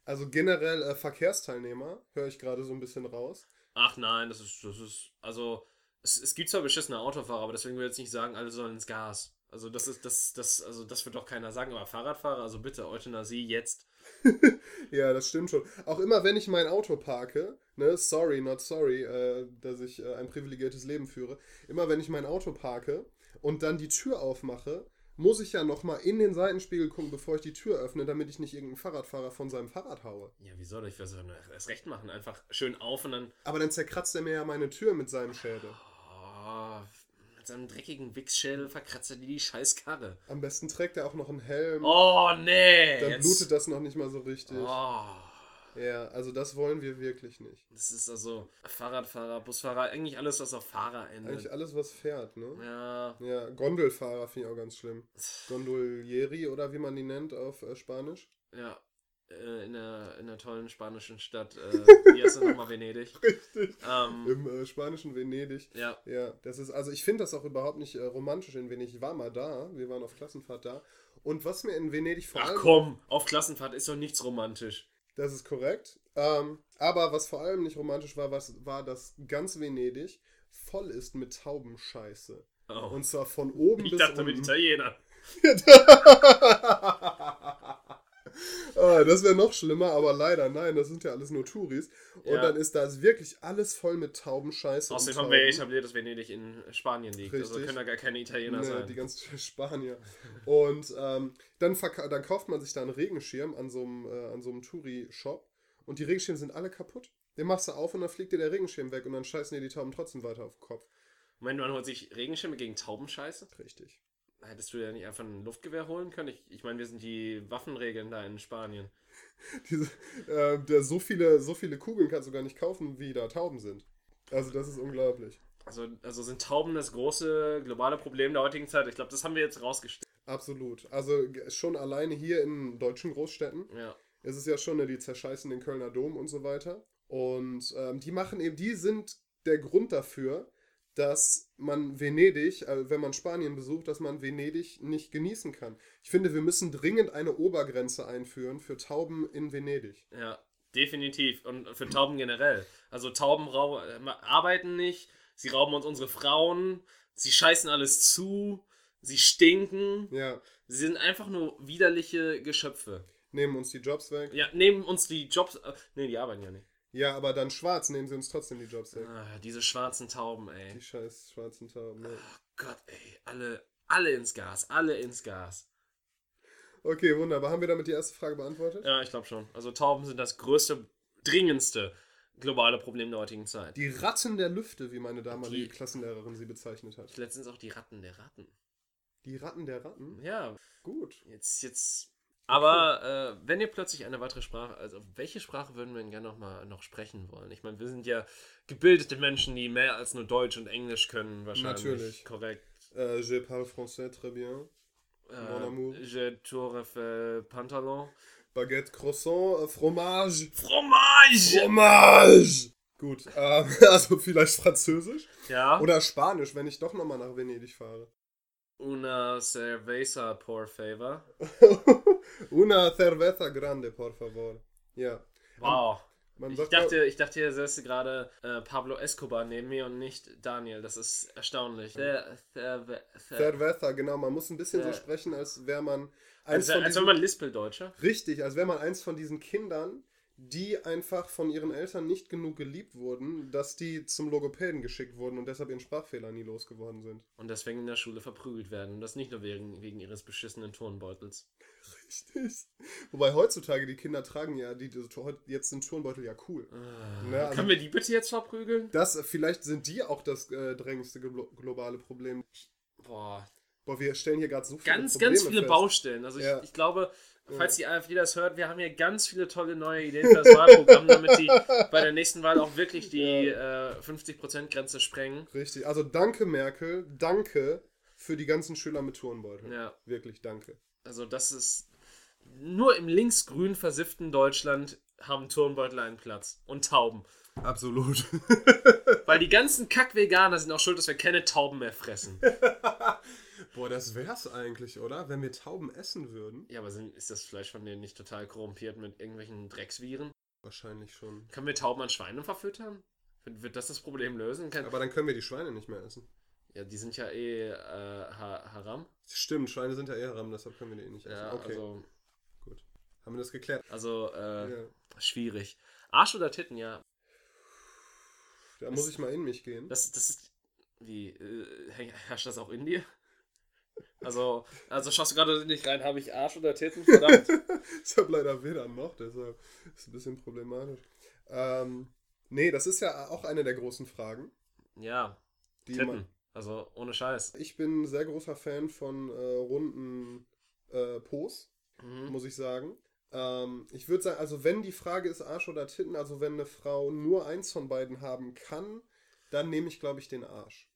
Also generell äh, Verkehrsteilnehmer, höre ich gerade so ein bisschen raus. Ach nein, das ist, das ist, also, es, es gibt zwar beschissene Autofahrer, aber deswegen will ich jetzt nicht sagen, alle sollen ins Gas. Also das ist, das, das, also das wird doch keiner sagen, aber Fahrradfahrer, also bitte, Euthanasie jetzt. Ja, das stimmt schon. Auch immer, wenn ich mein Auto parke, ne, sorry, not sorry, äh, dass ich äh, ein privilegiertes Leben führe. Immer, wenn ich mein Auto parke und dann die Tür aufmache, muss ich ja nochmal in den Seitenspiegel gucken, bevor ich die Tür öffne, damit ich nicht irgendeinen Fahrradfahrer von seinem Fahrrad haue. Ja, wie soll ich was erst recht machen? Einfach schön auf und dann, Aber dann zerkratzt er mir ja meine Tür mit seinem Schädel. Oh, mit seinem dreckigen Wichsschädel verkratzt er dir die scheiß Karre. Am besten trägt er auch noch einen Helm. Oh, nee! dann jetzt- blutet das noch nicht mal so richtig. Oh, Ja, also das wollen wir wirklich nicht. das ist also Fahrradfahrer, Busfahrer, eigentlich alles, was auf Fahrer endet. Eigentlich alles, was fährt, ne? Ja, Ja, Gondelfahrer finde ich auch ganz schlimm. Gondolieri oder wie man die nennt auf äh, Spanisch. ja. Äh, in, der, in der tollen spanischen Stadt, äh, heißt das nochmal, Venedig. Richtig. Ähm, Im äh, spanischen Venedig. ja, Ja, das ist, also ich finde das auch überhaupt nicht äh, romantisch in Venedig. Ich war mal da, wir waren auf Klassenfahrt da. Und was mir in Venedig vor ach allem. komm, auf Klassenfahrt ist doch nichts romantisch. Das ist korrekt. Ähm, aber was vor allem nicht romantisch war, was, war, dass ganz Venedig voll ist mit Taubenscheiße. Oh. Und zwar von oben ich bis dachte mit unten. Italiener. ah, das wäre noch schlimmer, aber leider, nein, das sind ja alles nur Touris. Und Ja. dann ist da wirklich alles voll mit Taubenscheiße. Außerdem haben wir etabliert, dass Venedig in Spanien liegt. Also Richtig. können da gar keine Italiener Ne, sein. die ganzen Spanier. Und ähm, dann, dann kauft man sich da einen Regenschirm an so einem, äh, an so einem Touri-Shop und die Regenschirme sind alle kaputt. Den machst du auf und dann fliegt dir der Regenschirm weg und dann scheißen dir die Tauben trotzdem weiter auf den Kopf. Moment, man holt sich Regenschirme gegen Taubenscheiße? Richtig. Hättest du ja nicht einfach ein Luftgewehr holen können? Ich, ich meine, wir sind die Waffenregeln da in Spanien. Diese, äh, der, so, viele, so viele Kugeln kannst du gar nicht kaufen, wie da Tauben sind. Also das ist unglaublich. Also, also sind Tauben das große globale Problem der heutigen Zeit? Ich glaube, das haben wir jetzt rausgestellt. Absolut. Also schon alleine hier in deutschen Großstädten Ja. ist es ja schon, ne, die zerscheißen den Kölner Dom und so weiter. Und ähm, die machen eben, die sind der Grund dafür, dass man Venedig, äh, wenn man Spanien besucht, dass man Venedig nicht genießen kann. Ich finde, wir müssen dringend eine Obergrenze einführen für Tauben in Venedig. Ja, definitiv. Und für Tauben generell. Also Tauben rau- arbeiten nicht, sie rauben uns unsere Frauen, sie scheißen alles zu, sie stinken. Ja, Sie sind einfach nur widerliche Geschöpfe. nehmen uns die Jobs weg. Ja, nehmen uns die Jobs. Äh, nee, die arbeiten ja nicht. Ja, aber dann schwarz nehmen sie uns trotzdem die Jobs weg. Ah, diese schwarzen Tauben, ey. Die scheiß schwarzen Tauben. Ne? Gott, ey. Alle, alle ins Gas. Alle ins Gas. Okay, wunderbar. Haben wir damit die erste Frage beantwortet? Ja, ich glaube schon. Also Tauben sind das größte, dringendste globale Problem der heutigen Zeit. Die Ratten der Lüfte, wie meine damalige Die- Klassenlehrerin sie bezeichnet hat. Letztens auch die Ratten der Ratten. Die Ratten der Ratten? Ja, Gut. jetzt, jetzt. Aber äh, wenn ihr plötzlich eine weitere Sprache, also welche Sprache würden wir denn gerne noch mal noch sprechen wollen? Ich meine, wir sind ja gebildete Menschen, die mehr als nur Deutsch und Englisch können, wahrscheinlich. Natürlich. Korrekt. Äh, je parle français très bien. Mon amour. Äh, je tourne pantalon. Baguette, Croissant, äh, Fromage. Fromage! Fromage! Gut, ähm, also vielleicht Französisch Ja. oder Spanisch, wenn ich doch nochmal nach Venedig fahre. Una cerveza, por favor. Una cerveza grande, por favor. Ja. Wow. Man Ich dachte, ich dachte, hier säße gerade äh, Pablo Escobar neben mir und nicht Daniel. Das ist erstaunlich. Der, der, Cerveza, genau. Man muss ein bisschen Ja. so sprechen, als wäre man eins als, von als diesen, wenn man Lispeldeutscher. Richtig, als wäre man eins von diesen Kindern, die einfach von ihren Eltern nicht genug geliebt wurden, dass die zum Logopäden geschickt wurden und deshalb ihren Sprachfehler nie losgeworden sind. Und deswegen in der Schule verprügelt werden. Und das nicht nur wegen, wegen ihres beschissenen Turnbeutels. Richtig. Wobei heutzutage die Kinder tragen ja, die, die jetzt sind Turnbeutel ja cool. Ne, also- Können wir die bitte jetzt verprügeln? Das, vielleicht sind die auch das äh, drängendste glo globale Problem. Boah. Boah, wir stellen hier gerade so viele Ganz, Probleme ganz viele fest. Baustellen. Also Ja. ich, ich glaube, falls die AfD das hört, wir haben hier ganz viele tolle neue Ideen für das Wahlprogramm, damit die bei der nächsten Wahl auch wirklich die äh, 50%-Grenze sprengen. Richtig. Also danke, Merkel. Danke für die ganzen Schüler mit Turnbeutel. Ja. Wirklich danke. Also das ist nur im linksgrün versifften Deutschland haben Turnbeutel einen Platz und Tauben. Absolut. Weil die ganzen Kack-Veganer sind auch schuld, dass wir keine Tauben mehr fressen. Boah, das wär's eigentlich, oder? Wenn wir Tauben essen würden. Ja, aber sind, ist das Fleisch von denen nicht total korrumpiert mit irgendwelchen Drecksviren? Wahrscheinlich schon. Können wir Tauben an Schweine verfüttern? Wird, wird das das Problem lösen? Kann, Aber dann können wir die Schweine nicht mehr essen. ja, die sind ja eh äh, ha haram. Stimmt, Schweine sind ja eher ram, deshalb können wir die eh nicht essen. Ja, okay, also, gut. Haben wir das geklärt? also äh, Ja. schwierig. Arsch oder Titten, ja. Da muss ich mal in mich gehen. Das, das ist. Wie, äh, her- herrscht das auch in dir? Also, also schaust du gerade nicht rein, habe ich Arsch oder Titten? Verdammt. Ich habe leider weder noch, deshalb ist ein bisschen problematisch. Ähm, nee, das ist ja auch eine der großen Fragen. ja, Titten. man, Also ohne Scheiß. ich bin ein sehr großer Fan von äh, runden äh, Pos, Mhm. muss ich sagen. Ähm, ich würde sagen, also wenn die Frage ist Arsch oder Titten, also wenn eine Frau nur eins von beiden haben kann, dann nehme ich, glaube ich, den Arsch.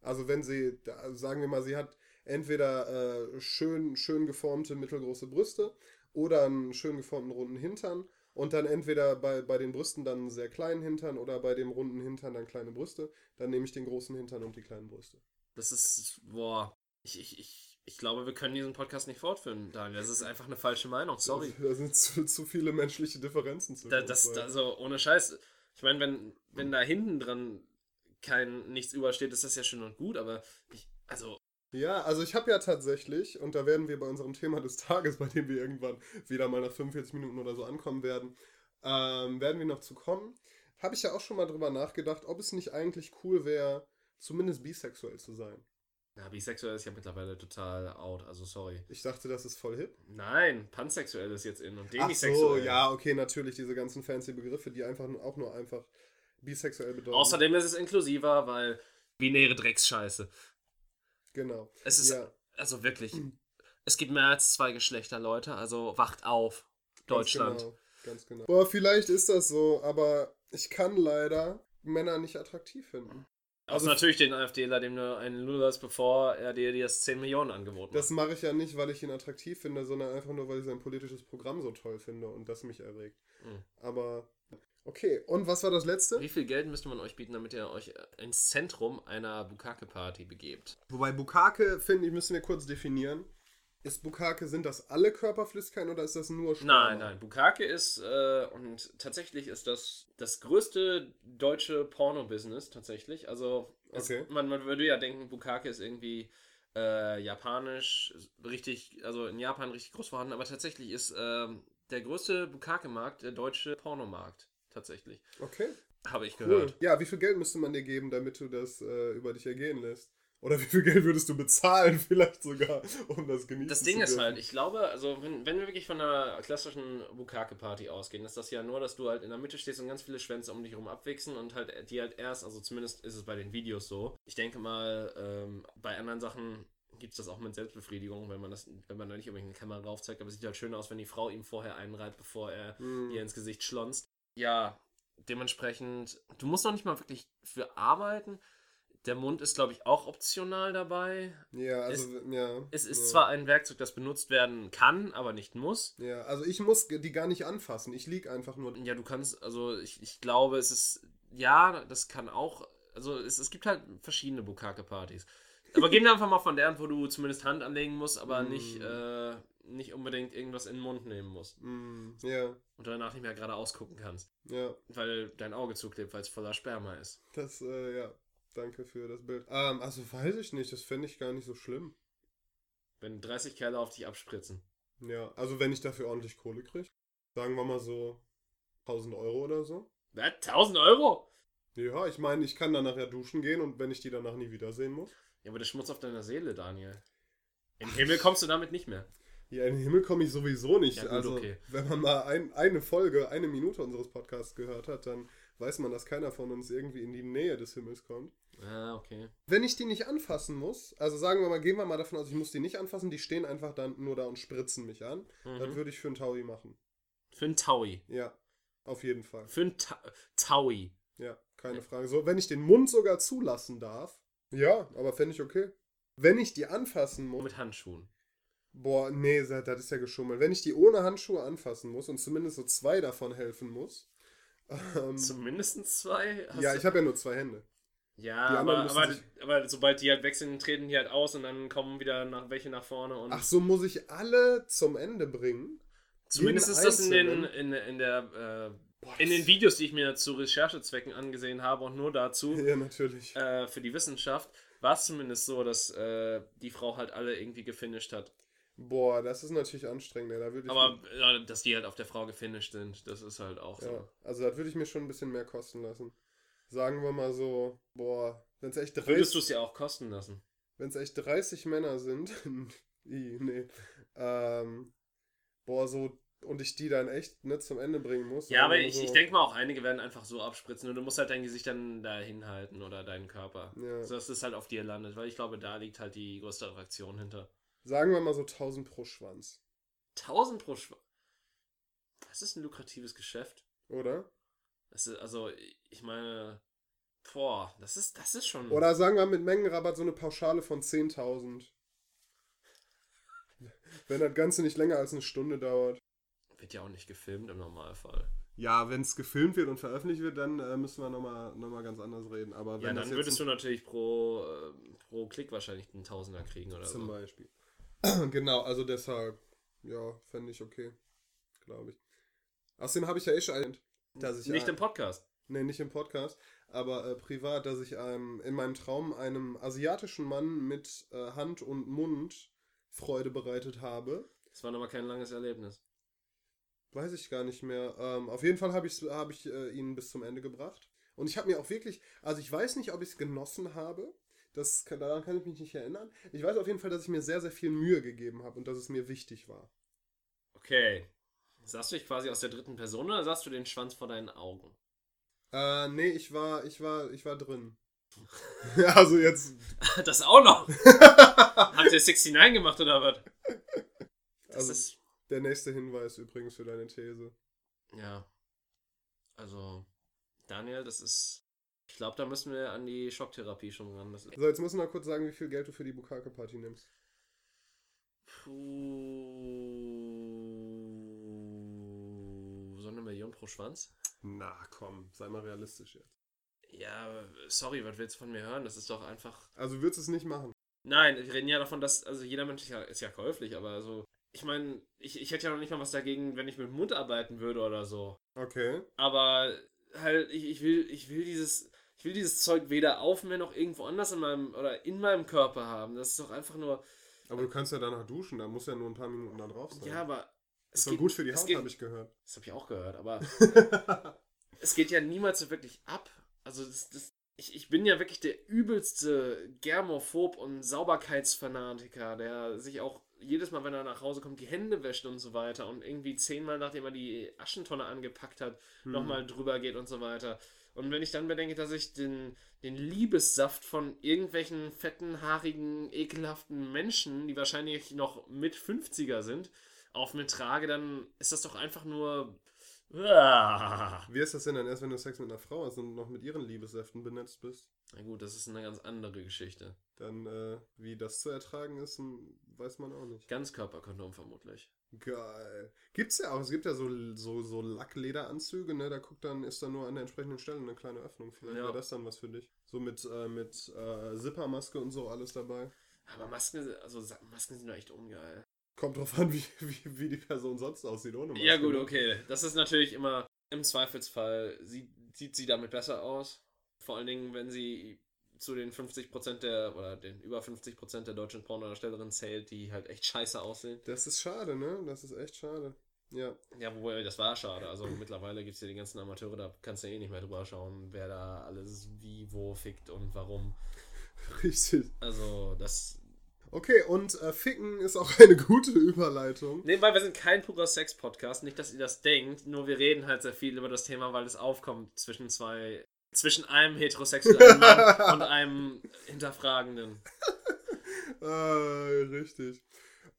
Also wenn sie, sagen wir mal, sie hat entweder äh, schön, schön geformte mittelgroße Brüste oder einen schön geformten runden Hintern und dann entweder bei, bei den Brüsten dann einen sehr kleinen Hintern oder bei dem runden Hintern dann kleine Brüste, dann nehme ich den großen Hintern und die kleinen Brüste. Das ist, boah, ich, ich, ich, ich glaube, wir können diesen Podcast nicht fortführen, Daniel. Das ist einfach eine falsche Meinung, sorry. Da sind zu, zu viele menschliche Differenzen zwischen Da, das, also ohne Scheiß. Ich meine, wenn, wenn da hinten dran kein nichts übersteht, ist das ja schön und gut, aber ich, also, Ja, also ich habe ja tatsächlich, und da werden wir bei unserem Thema des Tages, bei dem wir irgendwann wieder mal nach 45 Minuten oder so ankommen werden, ähm, werden wir noch zu kommen, habe ich ja auch schon mal drüber nachgedacht, ob es nicht eigentlich cool wäre, zumindest bisexuell zu sein. ja, bisexuell ist ja mittlerweile total out, also sorry. Ich dachte, das ist voll hip. Nein, pansexuell ist jetzt in und Ach so, demisexuell. ja, okay, natürlich diese ganzen fancy Begriffe, die einfach auch nur einfach bisexuell bedeuten. Außerdem ist es inklusiver, weil binäre Drecksscheiße. Genau. Es ist, Ja. also wirklich, es gibt mehr als zwei Geschlechter, Leute, also wacht auf, Deutschland. Ganz genau, ganz genau. Boah, vielleicht ist das so, aber ich kann leider Männer nicht attraktiv finden. Also natürlich den AfDler, dem du einen luderst, bevor er dir das 10 Millionen angeboten Das mache ich ja nicht, weil ich ihn attraktiv finde, sondern einfach nur, weil ich sein politisches Programm so toll finde und das mich erregt. Mhm. Aber okay, und was war das letzte? Wie viel Geld müsste man euch bieten, damit ihr euch ins Zentrum einer Bukake-Party begebt? Wobei Bukake, finde ich, müssen wir kurz definieren. Ist Bukake, sind das alle Körperflüssigkeiten oder ist das nur Sperma? Nein, nein. Bukake ist, äh, und tatsächlich ist das das größte deutsche Porno-Business, tatsächlich. Also, es, Okay. man, man würde ja denken, Bukake ist irgendwie äh, japanisch, richtig, also in Japan richtig groß vorhanden, aber tatsächlich ist ähm, der größte Bukake-Markt der deutsche Pornomarkt. Tatsächlich. Okay, Habe ich cool. gehört. Ja, wie viel Geld müsste man dir geben, damit du das äh, über dich ergehen lässt? Oder wie viel Geld würdest du bezahlen, vielleicht sogar, um das genießen Das zu Ding ist halt, ich glaube, also wenn, wenn wir wirklich von einer klassischen Bukake-Party ausgehen, ist das ja nur, dass du halt in der Mitte stehst und ganz viele Schwänze um dich herum abwichsen und halt die halt erst, also zumindest ist es bei den Videos so. Ich denke mal, ähm, bei anderen Sachen gibt es das auch mit Selbstbefriedigung, wenn man das, wenn man da nicht unbedingt eine Kamera drauf zeigt, aber es sieht halt schön aus, wenn die Frau ihm vorher einreibt, bevor er Hm. ihr ins Gesicht schlonzt. Ja, dementsprechend, du musst noch nicht mal wirklich für arbeiten. Der Mund ist, glaube ich, auch optional dabei. Ja, also, ja. Es ist ja. zwar ein Werkzeug, das benutzt werden kann, aber nicht muss. Ja, also ich muss die gar nicht anfassen. Ich lieg einfach nur. Ja, du kannst, also ich, ich glaube, es ist, ja, das kann auch, also es, es gibt halt verschiedene Bukake-Partys. Aber gehen wir einfach mal von der an, wo du zumindest Hand anlegen musst, aber Mm. nicht, äh, nicht unbedingt irgendwas in den Mund nehmen musst. Mm, ja, Und danach nicht mehr gerade ausgucken kannst. ja. Weil dein Auge zuklebt, weil es voller Sperma ist. Das, äh, ja. Danke für das Bild. Ähm, also weiß ich nicht, das fände ich gar nicht so schlimm. Wenn 30 Kerle auf dich abspritzen. Ja, also wenn ich dafür ordentlich Kohle kriege. Sagen wir mal so 1000 Euro oder so. Was? 1000 Euro? Ja, ich meine, ich kann dann nachher duschen gehen und wenn ich die danach nie wiedersehen muss. Ja, aber der Schmutz auf deiner Seele, Daniel. Im Himmel kommst du damit nicht mehr. Ja, in den Himmel komme ich sowieso nicht. Ja, gut, also, okay. wenn man mal ein, eine Folge, eine Minute unseres Podcasts gehört hat, dann weiß man, dass keiner von uns irgendwie in die Nähe des Himmels kommt. Ah, okay. Wenn ich die nicht anfassen muss, also sagen wir mal, gehen wir mal davon aus, ich muss die nicht anfassen, die stehen einfach dann nur da und spritzen mich an, Mhm. würde ich für einen Taui machen. Für einen Taui. Ja, auf jeden Fall. Für einen Ta Taui. Ja, keine Frage. So, wenn ich den Mund sogar zulassen darf, ja, aber fände ich okay. Wenn ich die anfassen muss, Mit Handschuhen. boah, nee, das ist ja geschummelt. Wenn ich die ohne Handschuhe anfassen muss und zumindest so zwei davon helfen muss, ähm, Zumindest zwei? Hast ja, ich habe ja nur zwei Hände. Ja, aber, aber, aber sobald die halt sind, treten die halt aus und dann kommen wieder nach, welche nach vorne und Ach so, muss ich alle zum Ende bringen? zumindest ist das in den, in, in der äh, Boah, in den Videos, die ich mir zu Recherchezwecken angesehen habe und nur dazu Ja, natürlich. äh, für die Wissenschaft, war es zumindest so, dass äh, die Frau halt alle irgendwie gefinisht hat. Boah, das ist natürlich anstrengend. Ja, da würde ich Aber äh, dass die halt auf der Frau gefinisht sind, das ist halt auch Ja, so. also das würde ich mir schon ein bisschen mehr kosten lassen. Sagen wir mal so, boah, wenn es echt, Würdest du 30 es dir auch kosten lassen? wenn's echt 30 Männer sind, nee, ähm, boah, so, und ich die dann echt nicht zum Ende bringen muss. Ja, aber sondern ich, so, ich denke mal auch, einige werden einfach so abspritzen und du musst halt dein Gesicht dann da hinhalten oder deinen Körper. Ja. So dass es halt auf dir landet, weil ich glaube, da liegt halt die größte Attraktion hinter. Sagen wir mal so 1000 pro Schwanz, 1000 pro Schwanz. Das ist ein lukratives Geschäft. oder? Ist, also, ich meine, boah, das ist, das ist schon. Oder sagen wir mit Mengenrabatt so eine Pauschale von 10.000. Wenn das Ganze nicht länger als eine Stunde dauert. Wird ja auch nicht gefilmt im Normalfall. Ja, wenn es gefilmt wird und veröffentlicht wird, dann äh, müssen wir nochmal noch mal ganz anders reden. Aber Ja, dann würdest du natürlich pro, äh, pro Klick wahrscheinlich einen Tausender kriegen oder Zum so. Beispiel. genau, also deshalb, ja, fände ich okay, glaube ich. Außerdem habe ich ja eh schon dass ich Nicht im Podcast. nee, nicht im Podcast, aber äh, privat, dass ich einem, in meinem Traum einem asiatischen Mann mit äh, Hand und Mund Freude bereitet habe. Das war nochmal kein langes Erlebnis. Weiß ich gar nicht mehr. Ähm, auf jeden Fall habe ich, hab ich äh, ihn bis zum Ende gebracht. Und ich habe mir auch wirklich, also ich weiß nicht, ob ich es genossen habe. Das, kann- daran kann ich mich nicht erinnern. Ich weiß auf jeden Fall, dass ich mir sehr, sehr viel Mühe gegeben habe und dass es mir wichtig war. Okay. Sahst du dich quasi aus der dritten Person oder sahst du den Schwanz vor deinen Augen? Äh, nee, ich war, ich war, ich war drin. also jetzt, Das auch noch. Habt ihr 69 gemacht oder was? Das also ist. Der nächste Hinweis übrigens für deine These. Ja. Also, Daniel, das ist. Ich glaube, da müssen wir an die Schocktherapie schon ran. Das So, jetzt musst du mal kurz sagen, wie viel Geld du für die Bukake-Party nimmst. Puh, so eine Million pro Schwanz? Na komm, sei mal realistisch jetzt. Ja, sorry, was willst du von mir hören? Das ist doch einfach. Also würdest du es nicht machen? Nein, wir reden ja davon, dass, also jeder Mensch ist ja, ist ja käuflich, aber also, ich meine, ich, ich hätte ja noch nicht mal was dagegen, wenn ich mit dem Mund arbeiten würde oder so. Okay. Aber halt, ich, ich will, ich will dieses, ich will dieses Zeug weder auf mir noch irgendwo anders in meinem, oder in meinem Körper haben. Das ist doch einfach nur, Aber du kannst ja danach duschen, da muss ja nur ein paar Minuten da drauf sein. ja, aber. ist doch gut für die Haut, habe ich gehört. Das habe ich auch gehört, aber es geht ja niemals so wirklich ab. Also das, das, ich, ich bin ja wirklich der übelste Germophob und Sauberkeitsfanatiker, der sich auch jedes Mal, wenn er nach Hause kommt, die Hände wäscht und so weiter und irgendwie zehnmal, nachdem er die Aschentonne angepackt hat, Hm. nochmal drüber geht und so weiter. Und wenn ich dann bedenke, dass ich den, den Liebessaft von irgendwelchen fetten, haarigen, ekelhaften Menschen, die wahrscheinlich noch mit 50er sind, auf mir trage, dann ist das doch einfach nur. Wie ist das denn dann erst, wenn du Sex mit einer Frau hast und noch mit ihren Liebessäften benetzt bist? Na gut, das ist eine ganz andere Geschichte. Dann, äh, wie das zu ertragen ist, hm, weiß man auch nicht. Ganzkörperkondom vermutlich. Geil. Gibt's ja auch. Es gibt ja so, so, so Lacklederanzüge, ne? Da guckt dann, ist dann nur an der entsprechenden Stelle eine kleine Öffnung. Vielleicht Ja. wäre das dann was für dich. So mit, äh, mit äh, Zippermaske und so alles dabei. Aber Masken, also Masken sind doch echt ungeil. Kommt drauf an, wie, wie, wie die Person sonst aussieht ohne Maske. Ja, gut, ne? okay. Das ist natürlich immer im Zweifelsfall, sieht, sieht sie damit besser aus. Vor allen Dingen, wenn sie zu den 50% der, oder den über 50% der deutschen Pornodarstellerinnen zählt, die halt echt scheiße aussehen. Das ist schade, ne? Das ist echt schade. Ja. Ja, wobei, das war schade. Also mittlerweile gibt es ja die ganzen Amateure, da kannst du eh nicht mehr drüber schauen, wer da alles wie, wo fickt und warum. Richtig. Also, das. Okay, und äh, Ficken ist auch eine gute Überleitung. Nebenbei, wir sind kein purer Sex-Podcast, nicht, dass ihr das denkt, nur wir reden halt sehr viel über das Thema, weil es aufkommt zwischen zwei. Zwischen einem heterosexuellen Mann und einem Hinterfragenden. Äh, richtig.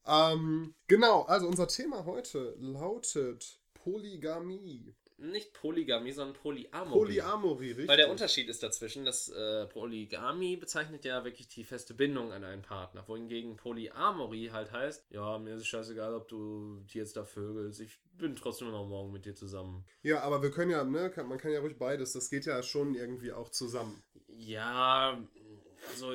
Ähm, genau, also unser Thema heute lautet Polygamie. Nicht Polygamie, sondern Polyamorie. Polyamorie, richtig. Weil der Unterschied ist dazwischen, dass äh, Polygamie bezeichnet ja wirklich die feste Bindung an einen Partner, wohingegen Polyamorie halt heißt, ja, mir ist es scheißegal, ob du die jetzt da vögelst, ich bin trotzdem noch morgen mit dir zusammen. Ja, aber wir können ja, ne, kann, man kann ja ruhig beides. Das geht ja schon irgendwie auch zusammen. Ja, also,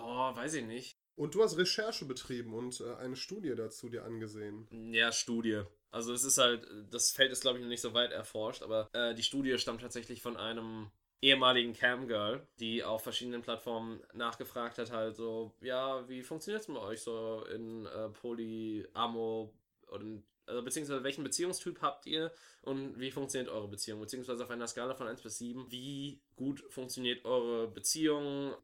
oh, weiß ich nicht. Und du hast Recherche betrieben und äh, eine Studie dazu dir angesehen. Ja, Studie. Also es ist halt, das Feld ist glaube ich noch nicht so weit erforscht, aber äh, die Studie stammt tatsächlich von einem ehemaligen Camgirl, die auf verschiedenen Plattformen nachgefragt hat, halt so, ja, wie funktioniert es bei euch so in äh, Polyamo und also beziehungsweise welchen Beziehungstyp habt ihr und wie funktioniert eure Beziehung? Beziehungsweise auf einer Skala von 1 bis 7, wie gut funktioniert eure Beziehung,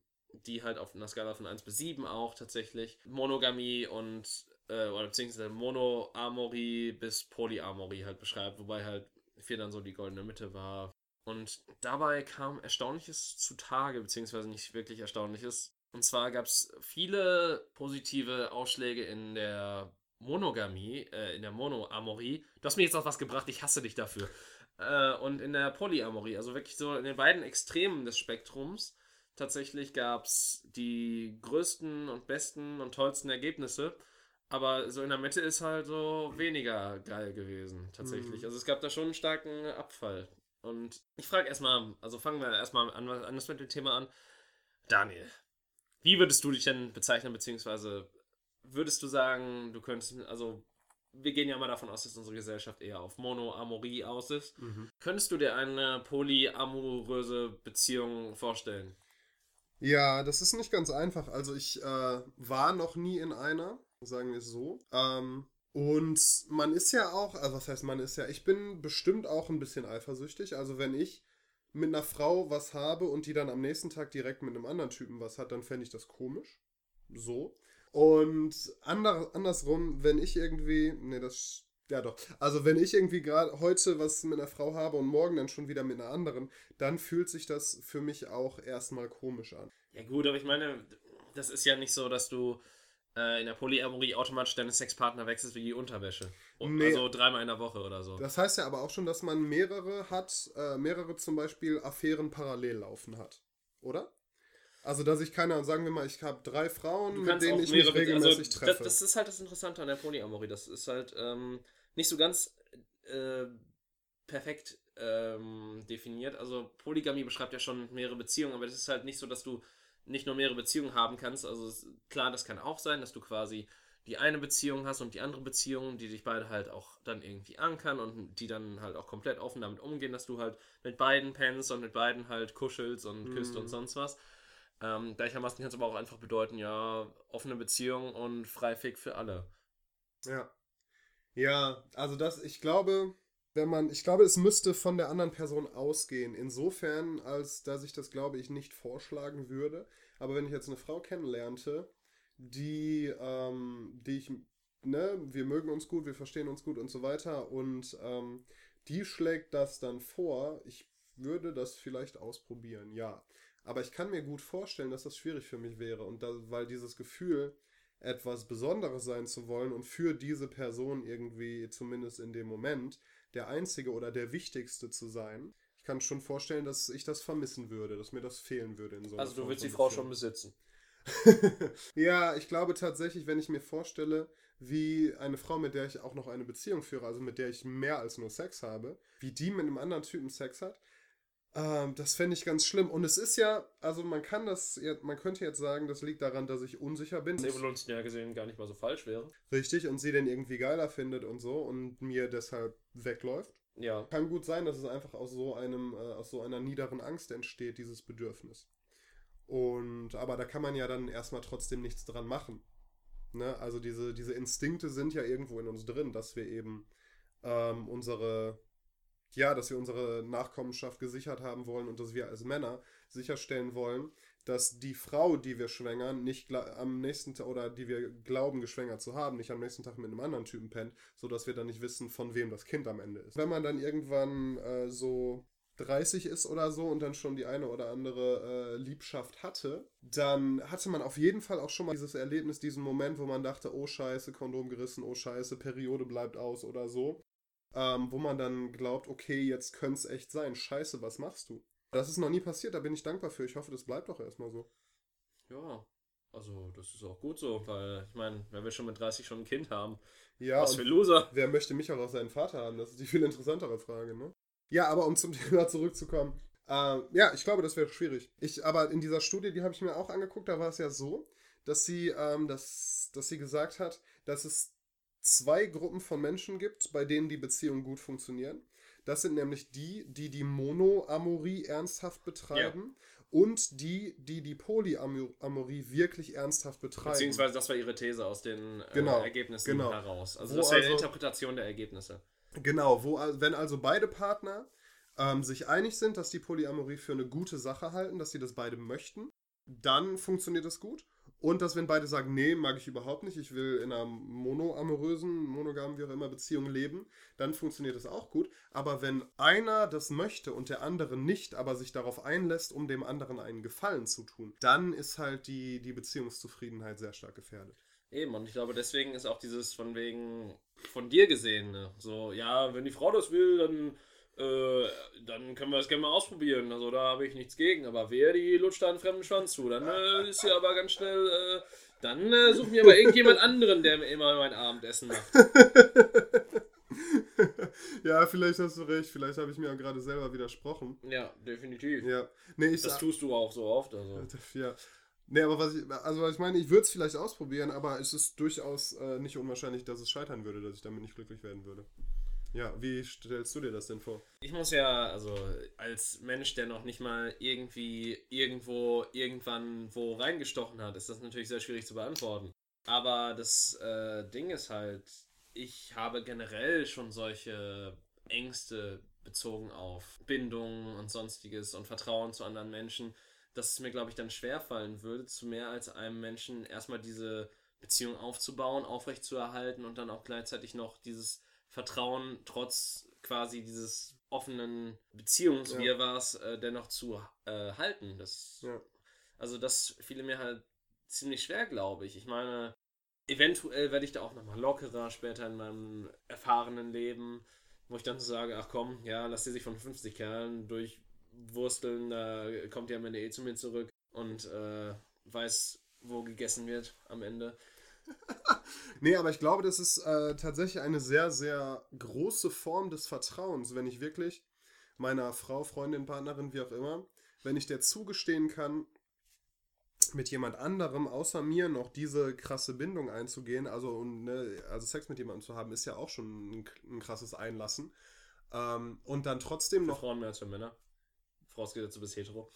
die halt auf einer Skala von 1 bis 7 auch tatsächlich Monogamie und äh, oder beziehungsweise Monoamorie bis Polyamorie halt beschreibt, wobei halt 4 dann so die goldene Mitte war. Und dabei kam Erstaunliches zutage, beziehungsweise nicht wirklich Erstaunliches. Und zwar gab es viele positive Ausschläge in der Monogamie, äh, in der Monoamorie. Du hast mir jetzt auch was gebracht, ich hasse dich dafür. Äh, und in der Polyamorie, also wirklich so in den beiden Extremen des Spektrums. Tatsächlich gab es die größten und besten und tollsten Ergebnisse. Aber so in der Mitte ist halt so weniger geil gewesen, tatsächlich. Mhm. Also es gab da schon einen starken Abfall. Und ich frage erstmal, also fangen wir erstmal an, an das mit dem Thema an. Daniel, wie würdest du dich denn bezeichnen, beziehungsweise würdest du sagen, du könntest, also wir gehen ja mal davon aus, dass unsere Gesellschaft eher auf Monoamorie aus ist. Mhm. Könntest du dir eine polyamoröse Beziehung vorstellen? Ja, das ist nicht ganz einfach. Also ich äh, war noch nie in einer, sagen wir es so. Ähm, und man ist ja auch, also was heißt man ist ja, ich bin bestimmt auch ein bisschen eifersüchtig. Also wenn ich mit einer Frau was habe und die dann am nächsten Tag direkt mit einem anderen Typen was hat, dann fände ich das komisch. So. Und ander, andersrum, wenn ich irgendwie, nee, das, ja doch, also wenn ich irgendwie gerade heute was mit einer Frau habe und morgen dann schon wieder mit einer anderen, dann fühlt sich das für mich auch erstmal komisch an. Ja gut, aber ich meine, das ist ja nicht so, dass du äh, in der Polyamorie automatisch deine Sexpartner wechselst wie die Unterwäsche. Und Nee. Also dreimal in der Woche oder so. Das heißt ja aber auch schon, dass man mehrere hat, äh, mehrere zum Beispiel Affären parallel laufen hat, oder? Also, dass ich keine, sagen wir mal, ich habe drei Frauen, mit denen ich mich mehrere, regelmäßig also, treffe. Das, das ist halt das Interessante an der Polyamorie. Das ist halt ähm, nicht so ganz äh, perfekt ähm, definiert. Also Polygamie beschreibt ja schon mehrere Beziehungen, aber das ist halt nicht so, dass du nicht nur mehrere Beziehungen haben kannst. Also es, klar, das kann auch sein, dass du quasi die eine Beziehung hast und die andere Beziehung, die dich beide halt auch dann irgendwie ankern und die dann halt auch komplett offen damit umgehen, dass du halt mit beiden pennst und mit beiden halt kuschelst und küsst Mhm. und sonst was. Ähm, gleichermaßen kann es aber auch einfach bedeuten, ja, offene Beziehung und Freifick für alle. Ja. Ja, also das, ich glaube, wenn man, ich glaube, es müsste von der anderen Person ausgehen. Insofern, als dass ich das, glaube ich, nicht vorschlagen würde. Aber wenn ich jetzt eine Frau kennenlernte, die, ähm, die ich, ne, wir mögen uns gut, wir verstehen uns gut und so weiter, und ähm, die schlägt das dann vor, ich würde das vielleicht ausprobieren, ja. Aber ich kann mir gut vorstellen, dass das schwierig für mich wäre. Und da, weil dieses Gefühl, etwas Besonderes sein zu wollen und für diese Person irgendwie, zumindest in dem Moment, der Einzige oder der Wichtigste zu sein. Ich kann schon vorstellen, dass ich das vermissen würde, dass mir das fehlen würde in so Also du willst die Frau schon besitzen. ja, ich glaube tatsächlich, wenn ich mir vorstelle, wie eine Frau, mit der ich auch noch eine Beziehung führe, also mit der ich mehr als nur Sex habe, wie die mit einem anderen Typen Sex hat, ähm, das fände ich ganz schlimm. Und es ist ja, also man kann das, man könnte jetzt sagen, das liegt daran, dass ich unsicher bin. Was evolutionär gesehen gar nicht mal so falsch wäre. Richtig, und sie den irgendwie geiler findet und so und mir deshalb wegläuft. Ja. Kann gut sein, dass es einfach aus so einem, äh, aus so einer niederen Angst entsteht, dieses Bedürfnis. Und, aber da kann man ja dann erstmal trotzdem nichts dran machen. Ne? Also diese, diese Instinkte sind ja irgendwo in uns drin, dass wir eben ähm, unsere, ja, dass wir unsere Nachkommenschaft gesichert haben wollen und dass wir als Männer sicherstellen wollen, dass die Frau, die wir schwängern, nicht am nächsten Tag oder die wir glauben, geschwängert zu haben, nicht am nächsten Tag mit einem anderen Typen pennt, sodass wir dann nicht wissen, von wem das Kind am Ende ist. Wenn man dann irgendwann äh, so 30 ist oder so und dann schon die eine oder andere äh, Liebschaft hatte, dann hatte man auf jeden Fall auch schon mal dieses Erlebnis, diesen Moment, wo man dachte, oh scheiße, Kondom gerissen, oh scheiße, Periode bleibt aus oder so. Ähm, wo man dann glaubt, okay, jetzt könnte es echt sein. Scheiße, was machst du? Das ist noch nie passiert, da bin ich dankbar für. Ich hoffe, das bleibt doch erstmal so. Ja. Also, das ist auch gut so, weil ich meine, wenn wir schon mit 30 schon ein Kind haben, Ja, was für Loser. wer möchte mich auch als seinen Vater haben? Das ist die viel interessantere Frage, ne? Ja, aber um zum Thema zurückzukommen. Äh, ja, ich glaube, das wäre schwierig. Ich, aber in dieser Studie, die habe ich mir auch angeguckt, da war es ja so, dass sie, ähm, dass, dass sie gesagt hat, dass es zwei Gruppen von Menschen gibt, bei denen die Beziehungen gut funktionieren. Das sind nämlich die, die die Monoamorie ernsthaft betreiben und die, die die Polyamorie wirklich ernsthaft betreiben. Beziehungsweise das war ihre These aus den äh, Genau, Ergebnissen genau. heraus. Also Wo das ist ja eine also- Interpretation der Ergebnisse. Genau, wo, wenn also beide Partner ähm, sich einig sind, dass die Polyamorie für eine gute Sache halten, dass sie das beide möchten, dann funktioniert das gut. Und dass, wenn beide sagen, nee, mag ich überhaupt nicht, ich will in einer monoamorösen, monogamen, wie auch immer, Beziehung leben, dann funktioniert das auch gut. Aber wenn einer das möchte und der andere nicht, aber sich darauf einlässt, um dem anderen einen Gefallen zu tun, dann ist halt die, die Beziehungszufriedenheit sehr stark gefährdet. Eben, und ich glaube, deswegen ist auch dieses von wegen von dir gesehene, so, ja, wenn die Frau das will, dann, äh, dann können wir das gerne mal ausprobieren. Also da habe ich nichts gegen. Aber wer die lutscht da einen fremden Schwanz zu, dann äh, ist sie aber ganz schnell, äh, dann äh, suchen wir aber irgendjemand anderen, der mir immer mein Abendessen macht. ja, vielleicht hast du recht, vielleicht habe ich mir gerade selber widersprochen. Ja, definitiv. Ja, nee, ich Das tust du auch so oft. Also. ja. Nee, aber was ich, also was ich meine, ich würde es vielleicht ausprobieren, aber es ist durchaus äh, nicht unwahrscheinlich, dass es scheitern würde, dass ich damit nicht glücklich werden würde. Ja, wie stellst du dir das denn vor? Ich muss ja, also als Mensch, der noch nicht mal irgendwie irgendwo, irgendwann wo reingestochen hat, ist das natürlich sehr schwierig zu beantworten. Aber das äh, Ding ist halt, ich habe generell schon solche Ängste bezogen auf Bindungen und sonstiges und Vertrauen zu anderen Menschen, dass es mir, glaube ich, dann schwerfallen würde, zu mehr als einem Menschen erstmal diese Beziehung aufzubauen, aufrechtzuerhalten und dann auch gleichzeitig noch dieses Vertrauen trotz quasi dieses offenen Beziehungswirrwarrs äh, dennoch zu äh, halten. Das, Ja. Also das fiel mir halt ziemlich schwer, glaube ich. Ich meine, eventuell werde ich da auch nochmal lockerer später in meinem erfahrenen Leben, wo ich dann so sage, ach komm, ja, lass dir sich von 50 Kerlen durchwursteln, da kommt die am Ende eh zu mir zurück und äh, weiß, wo gegessen wird am Ende. Nee, aber ich glaube, das ist äh, tatsächlich eine sehr, sehr große Form des Vertrauens, wenn ich wirklich meiner Frau, Freundin, Partnerin, wie auch immer, wenn ich der zugestehen kann, mit jemand anderem außer mir noch diese krasse Bindung einzugehen, also, ne, also Sex mit jemandem zu haben, ist ja auch schon ein, ein krasses Einlassen. Ähm, und dann trotzdem für noch. Frauen mehr als für Männer. Vorausgesetzt, du bist hetero.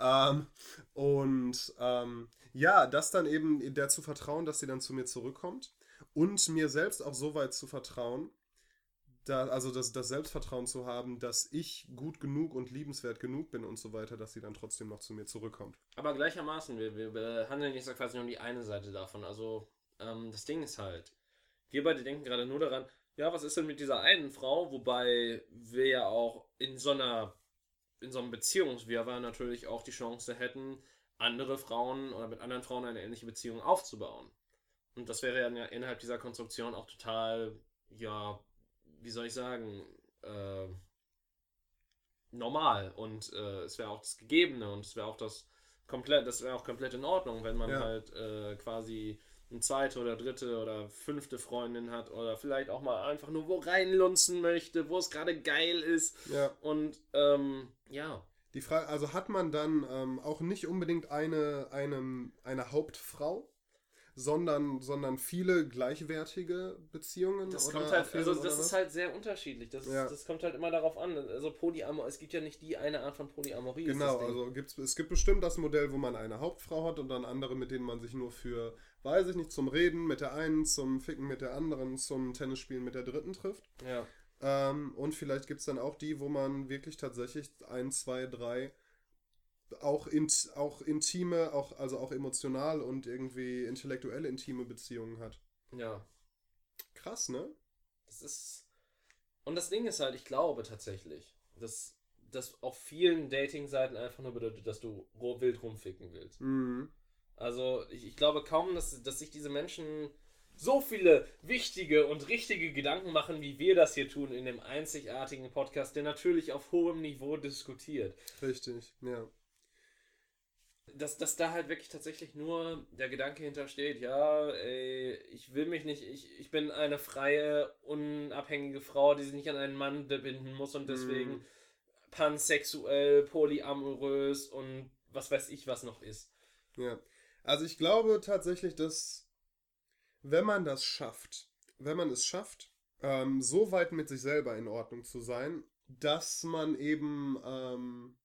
Ähm, und ähm, ja, das dann eben der zu vertrauen, dass sie dann zu mir zurückkommt und mir selbst auch so weit zu vertrauen, da, also das, das Selbstvertrauen zu haben, dass ich gut genug und liebenswert genug bin und so weiter, dass sie dann trotzdem noch zu mir zurückkommt. Aber gleichermaßen, wir, wir behandeln jetzt quasi nur die eine Seite davon. Also ähm, das Ding ist halt, wir beide denken gerade nur daran, ja, was ist denn mit dieser einen Frau, wobei wir ja auch in so einer, in so einem Beziehungswirrwarr natürlich auch die Chance hätten, andere Frauen oder mit anderen Frauen eine ähnliche Beziehung aufzubauen. Und das wäre ja innerhalb dieser Konstruktion auch total, ja, wie soll ich sagen, äh, normal und äh, es wäre auch das Gegebene und es wäre auch das komplett, das wäre auch komplett in Ordnung, wenn man ja. halt äh, quasi eine zweite oder dritte oder fünfte Freundin hat oder vielleicht auch mal einfach nur wo reinlunzen möchte, wo es gerade geil ist. Ja. Und ähm, ja. Die Frage, also hat man dann ähm, auch nicht unbedingt eine, eine, eine Hauptfrau? Sondern, sondern viele gleichwertige Beziehungen. Das kommt halt, also das ist halt sehr unterschiedlich. Das, ja. das kommt halt immer darauf an. Also Polyamor, es gibt ja nicht die eine Art von Polyamorie. Genau, also gibt's, es gibt bestimmt das Modell, wo man eine Hauptfrau hat und dann andere, mit denen man sich nur für, weiß ich nicht, zum Reden mit der einen, zum Ficken mit der anderen, zum Tennisspielen mit der dritten trifft. Ja. Ähm, und vielleicht gibt es dann auch die, wo man wirklich tatsächlich ein, zwei, drei auch, in, auch intime, auch, also auch emotional und irgendwie intellektuell intime Beziehungen hat. Ja. Krass, ne? Das ist. Und das Ding ist halt, ich glaube tatsächlich, dass das auf vielen Dating-Seiten einfach nur bedeutet, dass du wild rumficken willst. Mhm. Also, ich, ich glaube kaum, dass, dass sich diese Menschen so viele wichtige und richtige Gedanken machen, wie wir das hier tun in dem einzigartigen Podcast, der natürlich auf hohem Niveau diskutiert. Richtig, ja dass, dass da halt wirklich tatsächlich nur der Gedanke hintersteht, ja, ey, ich will mich nicht, ich, ich bin eine freie, unabhängige Frau, die sich nicht an einen Mann binden muss und deswegen mm. pansexuell, polyamorös und was weiß ich, was noch ist. Ja, also ich glaube tatsächlich, dass wenn man das schafft, wenn man es schafft, ähm, so weit mit sich selber in Ordnung zu sein, dass man eben ähm,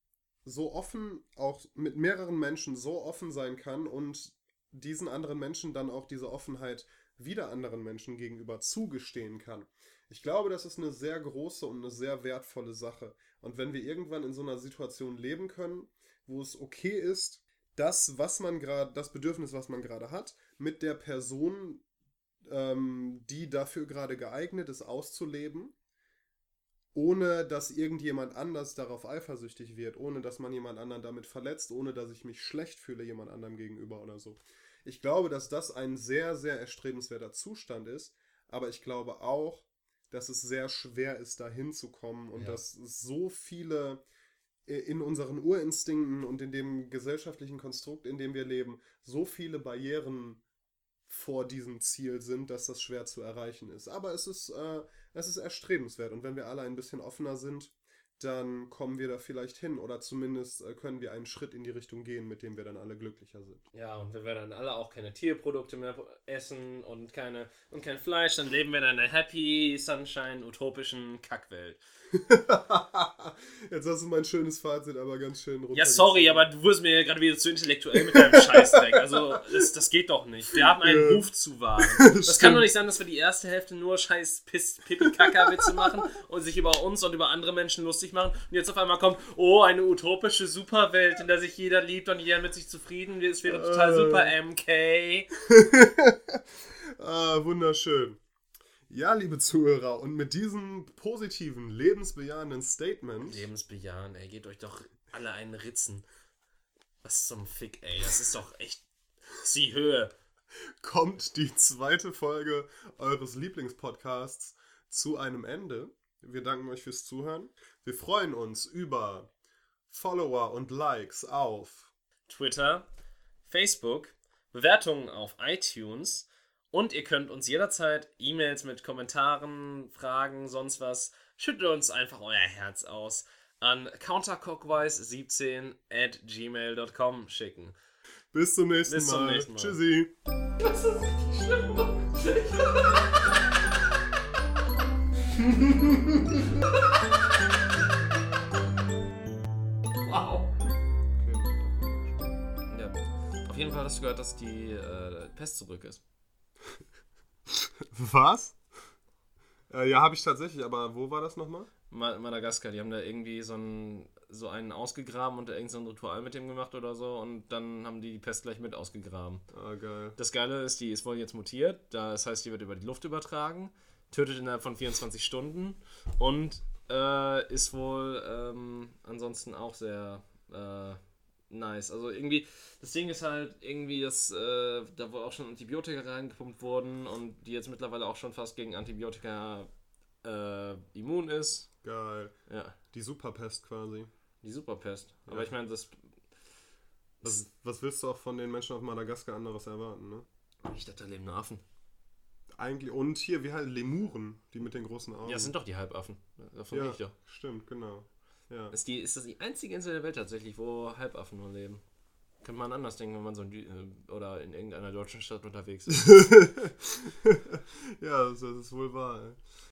so offen auch mit mehreren Menschen so offen sein kann und diesen anderen Menschen dann auch diese Offenheit wieder anderen Menschen gegenüber zugestehen kann. Ich glaube, das ist eine sehr große und eine sehr wertvolle Sache. Und wenn wir irgendwann in so einer Situation leben können, wo es okay ist, das, was man gerade, das Bedürfnis, was man gerade hat, mit der Person, ähm, die dafür gerade geeignet ist, auszuleben ohne dass irgendjemand anders darauf eifersüchtig wird, ohne dass man jemand anderen damit verletzt, ohne dass ich mich schlecht fühle jemand anderem gegenüber oder so. Ich glaube, dass das ein sehr, sehr erstrebenswerter Zustand ist, aber ich glaube auch, dass es sehr schwer ist, da hinzukommen und ja. dass so viele äh, in unseren Urinstinkten und in dem gesellschaftlichen Konstrukt, in dem wir leben, so viele Barrieren vor diesem Ziel sind, dass das schwer zu erreichen ist. Aber es ist, äh, es ist erstrebenswert und wenn wir alle ein bisschen offener sind, dann kommen wir da vielleicht hin oder zumindest äh, können wir einen Schritt in die Richtung gehen, mit dem wir dann alle glücklicher sind. Ja, und wenn wir dann alle auch keine Tierprodukte mehr essen und, keine, und kein Fleisch, dann leben wir in einer happy, sunshine, utopischen Kackwelt. Jetzt hast du mein schönes Fazit aber ganz schön runter. Ja, sorry, aber du wirst mir gerade wieder zu intellektuell mit deinem Scheißdreck. Also, das, das geht doch nicht. Wir haben einen. Ruf zu wahren. Das kann doch nicht sein, dass wir die erste Hälfte nur scheiß Pipi-Kaka-Witze machen und sich über uns und über andere Menschen lustig machen. Und jetzt auf einmal kommt, oh, eine utopische Superwelt, in der sich jeder liebt und jeder mit sich zufrieden ist. Es wäre total super, MK. ah, wunderschön. Ja, liebe Zuhörer, und mit diesem positiven, lebensbejahenden Statement. Lebensbejahend, ey, geht euch doch alle einen ritzen. Was zum Fick, ey, das ist doch echt. Die Höhe. kommt die zweite Folge eures Lieblingspodcasts zu einem Ende. Wir danken euch fürs Zuhören. Wir freuen uns über Follower und Likes auf Twitter, Facebook, Bewertungen auf iTunes und ihr könnt uns jederzeit E-Mails mit Kommentaren, Fragen, sonst was, schüttet uns einfach euer Herz aus an counterclockwise17 at gmail.com schicken. Bis zum nächsten Bis zum Mal. nächsten Mal. Tschüssi. Das ist nicht schlimm. jeden Fall hast du gehört, dass die äh, Pest zurück ist. Was? Äh, ja, habe ich tatsächlich, aber wo war das nochmal? Ma Madagaskar, die haben da irgendwie so einen, so einen ausgegraben und da irgend so ein Ritual mit dem gemacht oder so und dann haben die die Pest gleich mit ausgegraben. Ah, geil. Das Geile ist, die ist wohl jetzt mutiert, das heißt, die wird über die Luft übertragen, tötet innerhalb von 24 Stunden und äh, ist wohl ähm, ansonsten auch sehr äh, nice. Also irgendwie, das Ding ist halt irgendwie, dass äh, da wohl auch schon Antibiotika reingepumpt wurden und die jetzt mittlerweile auch schon fast gegen Antibiotika äh, immun ist. Geil. Ja, Die Superpest quasi. die Superpest. Aber Ja. ich meine, das. Was, was willst du auch von den Menschen auf Madagaskar anderes erwarten, ne? Ich dachte, da leben nur Affen. Eigentlich, und hier, wie halt Lemuren, die mit den großen Augen. Ja, das sind doch die Halbaffen. Davon ja, ich doch. stimmt, genau. Ja. Ist, die, ist das die einzige Insel der Welt tatsächlich, wo Halbaffen nur leben? Könnte man anders denken, wenn man so in, äh, oder in irgendeiner deutschen Stadt unterwegs ist. ja, das, ist wohl wahr.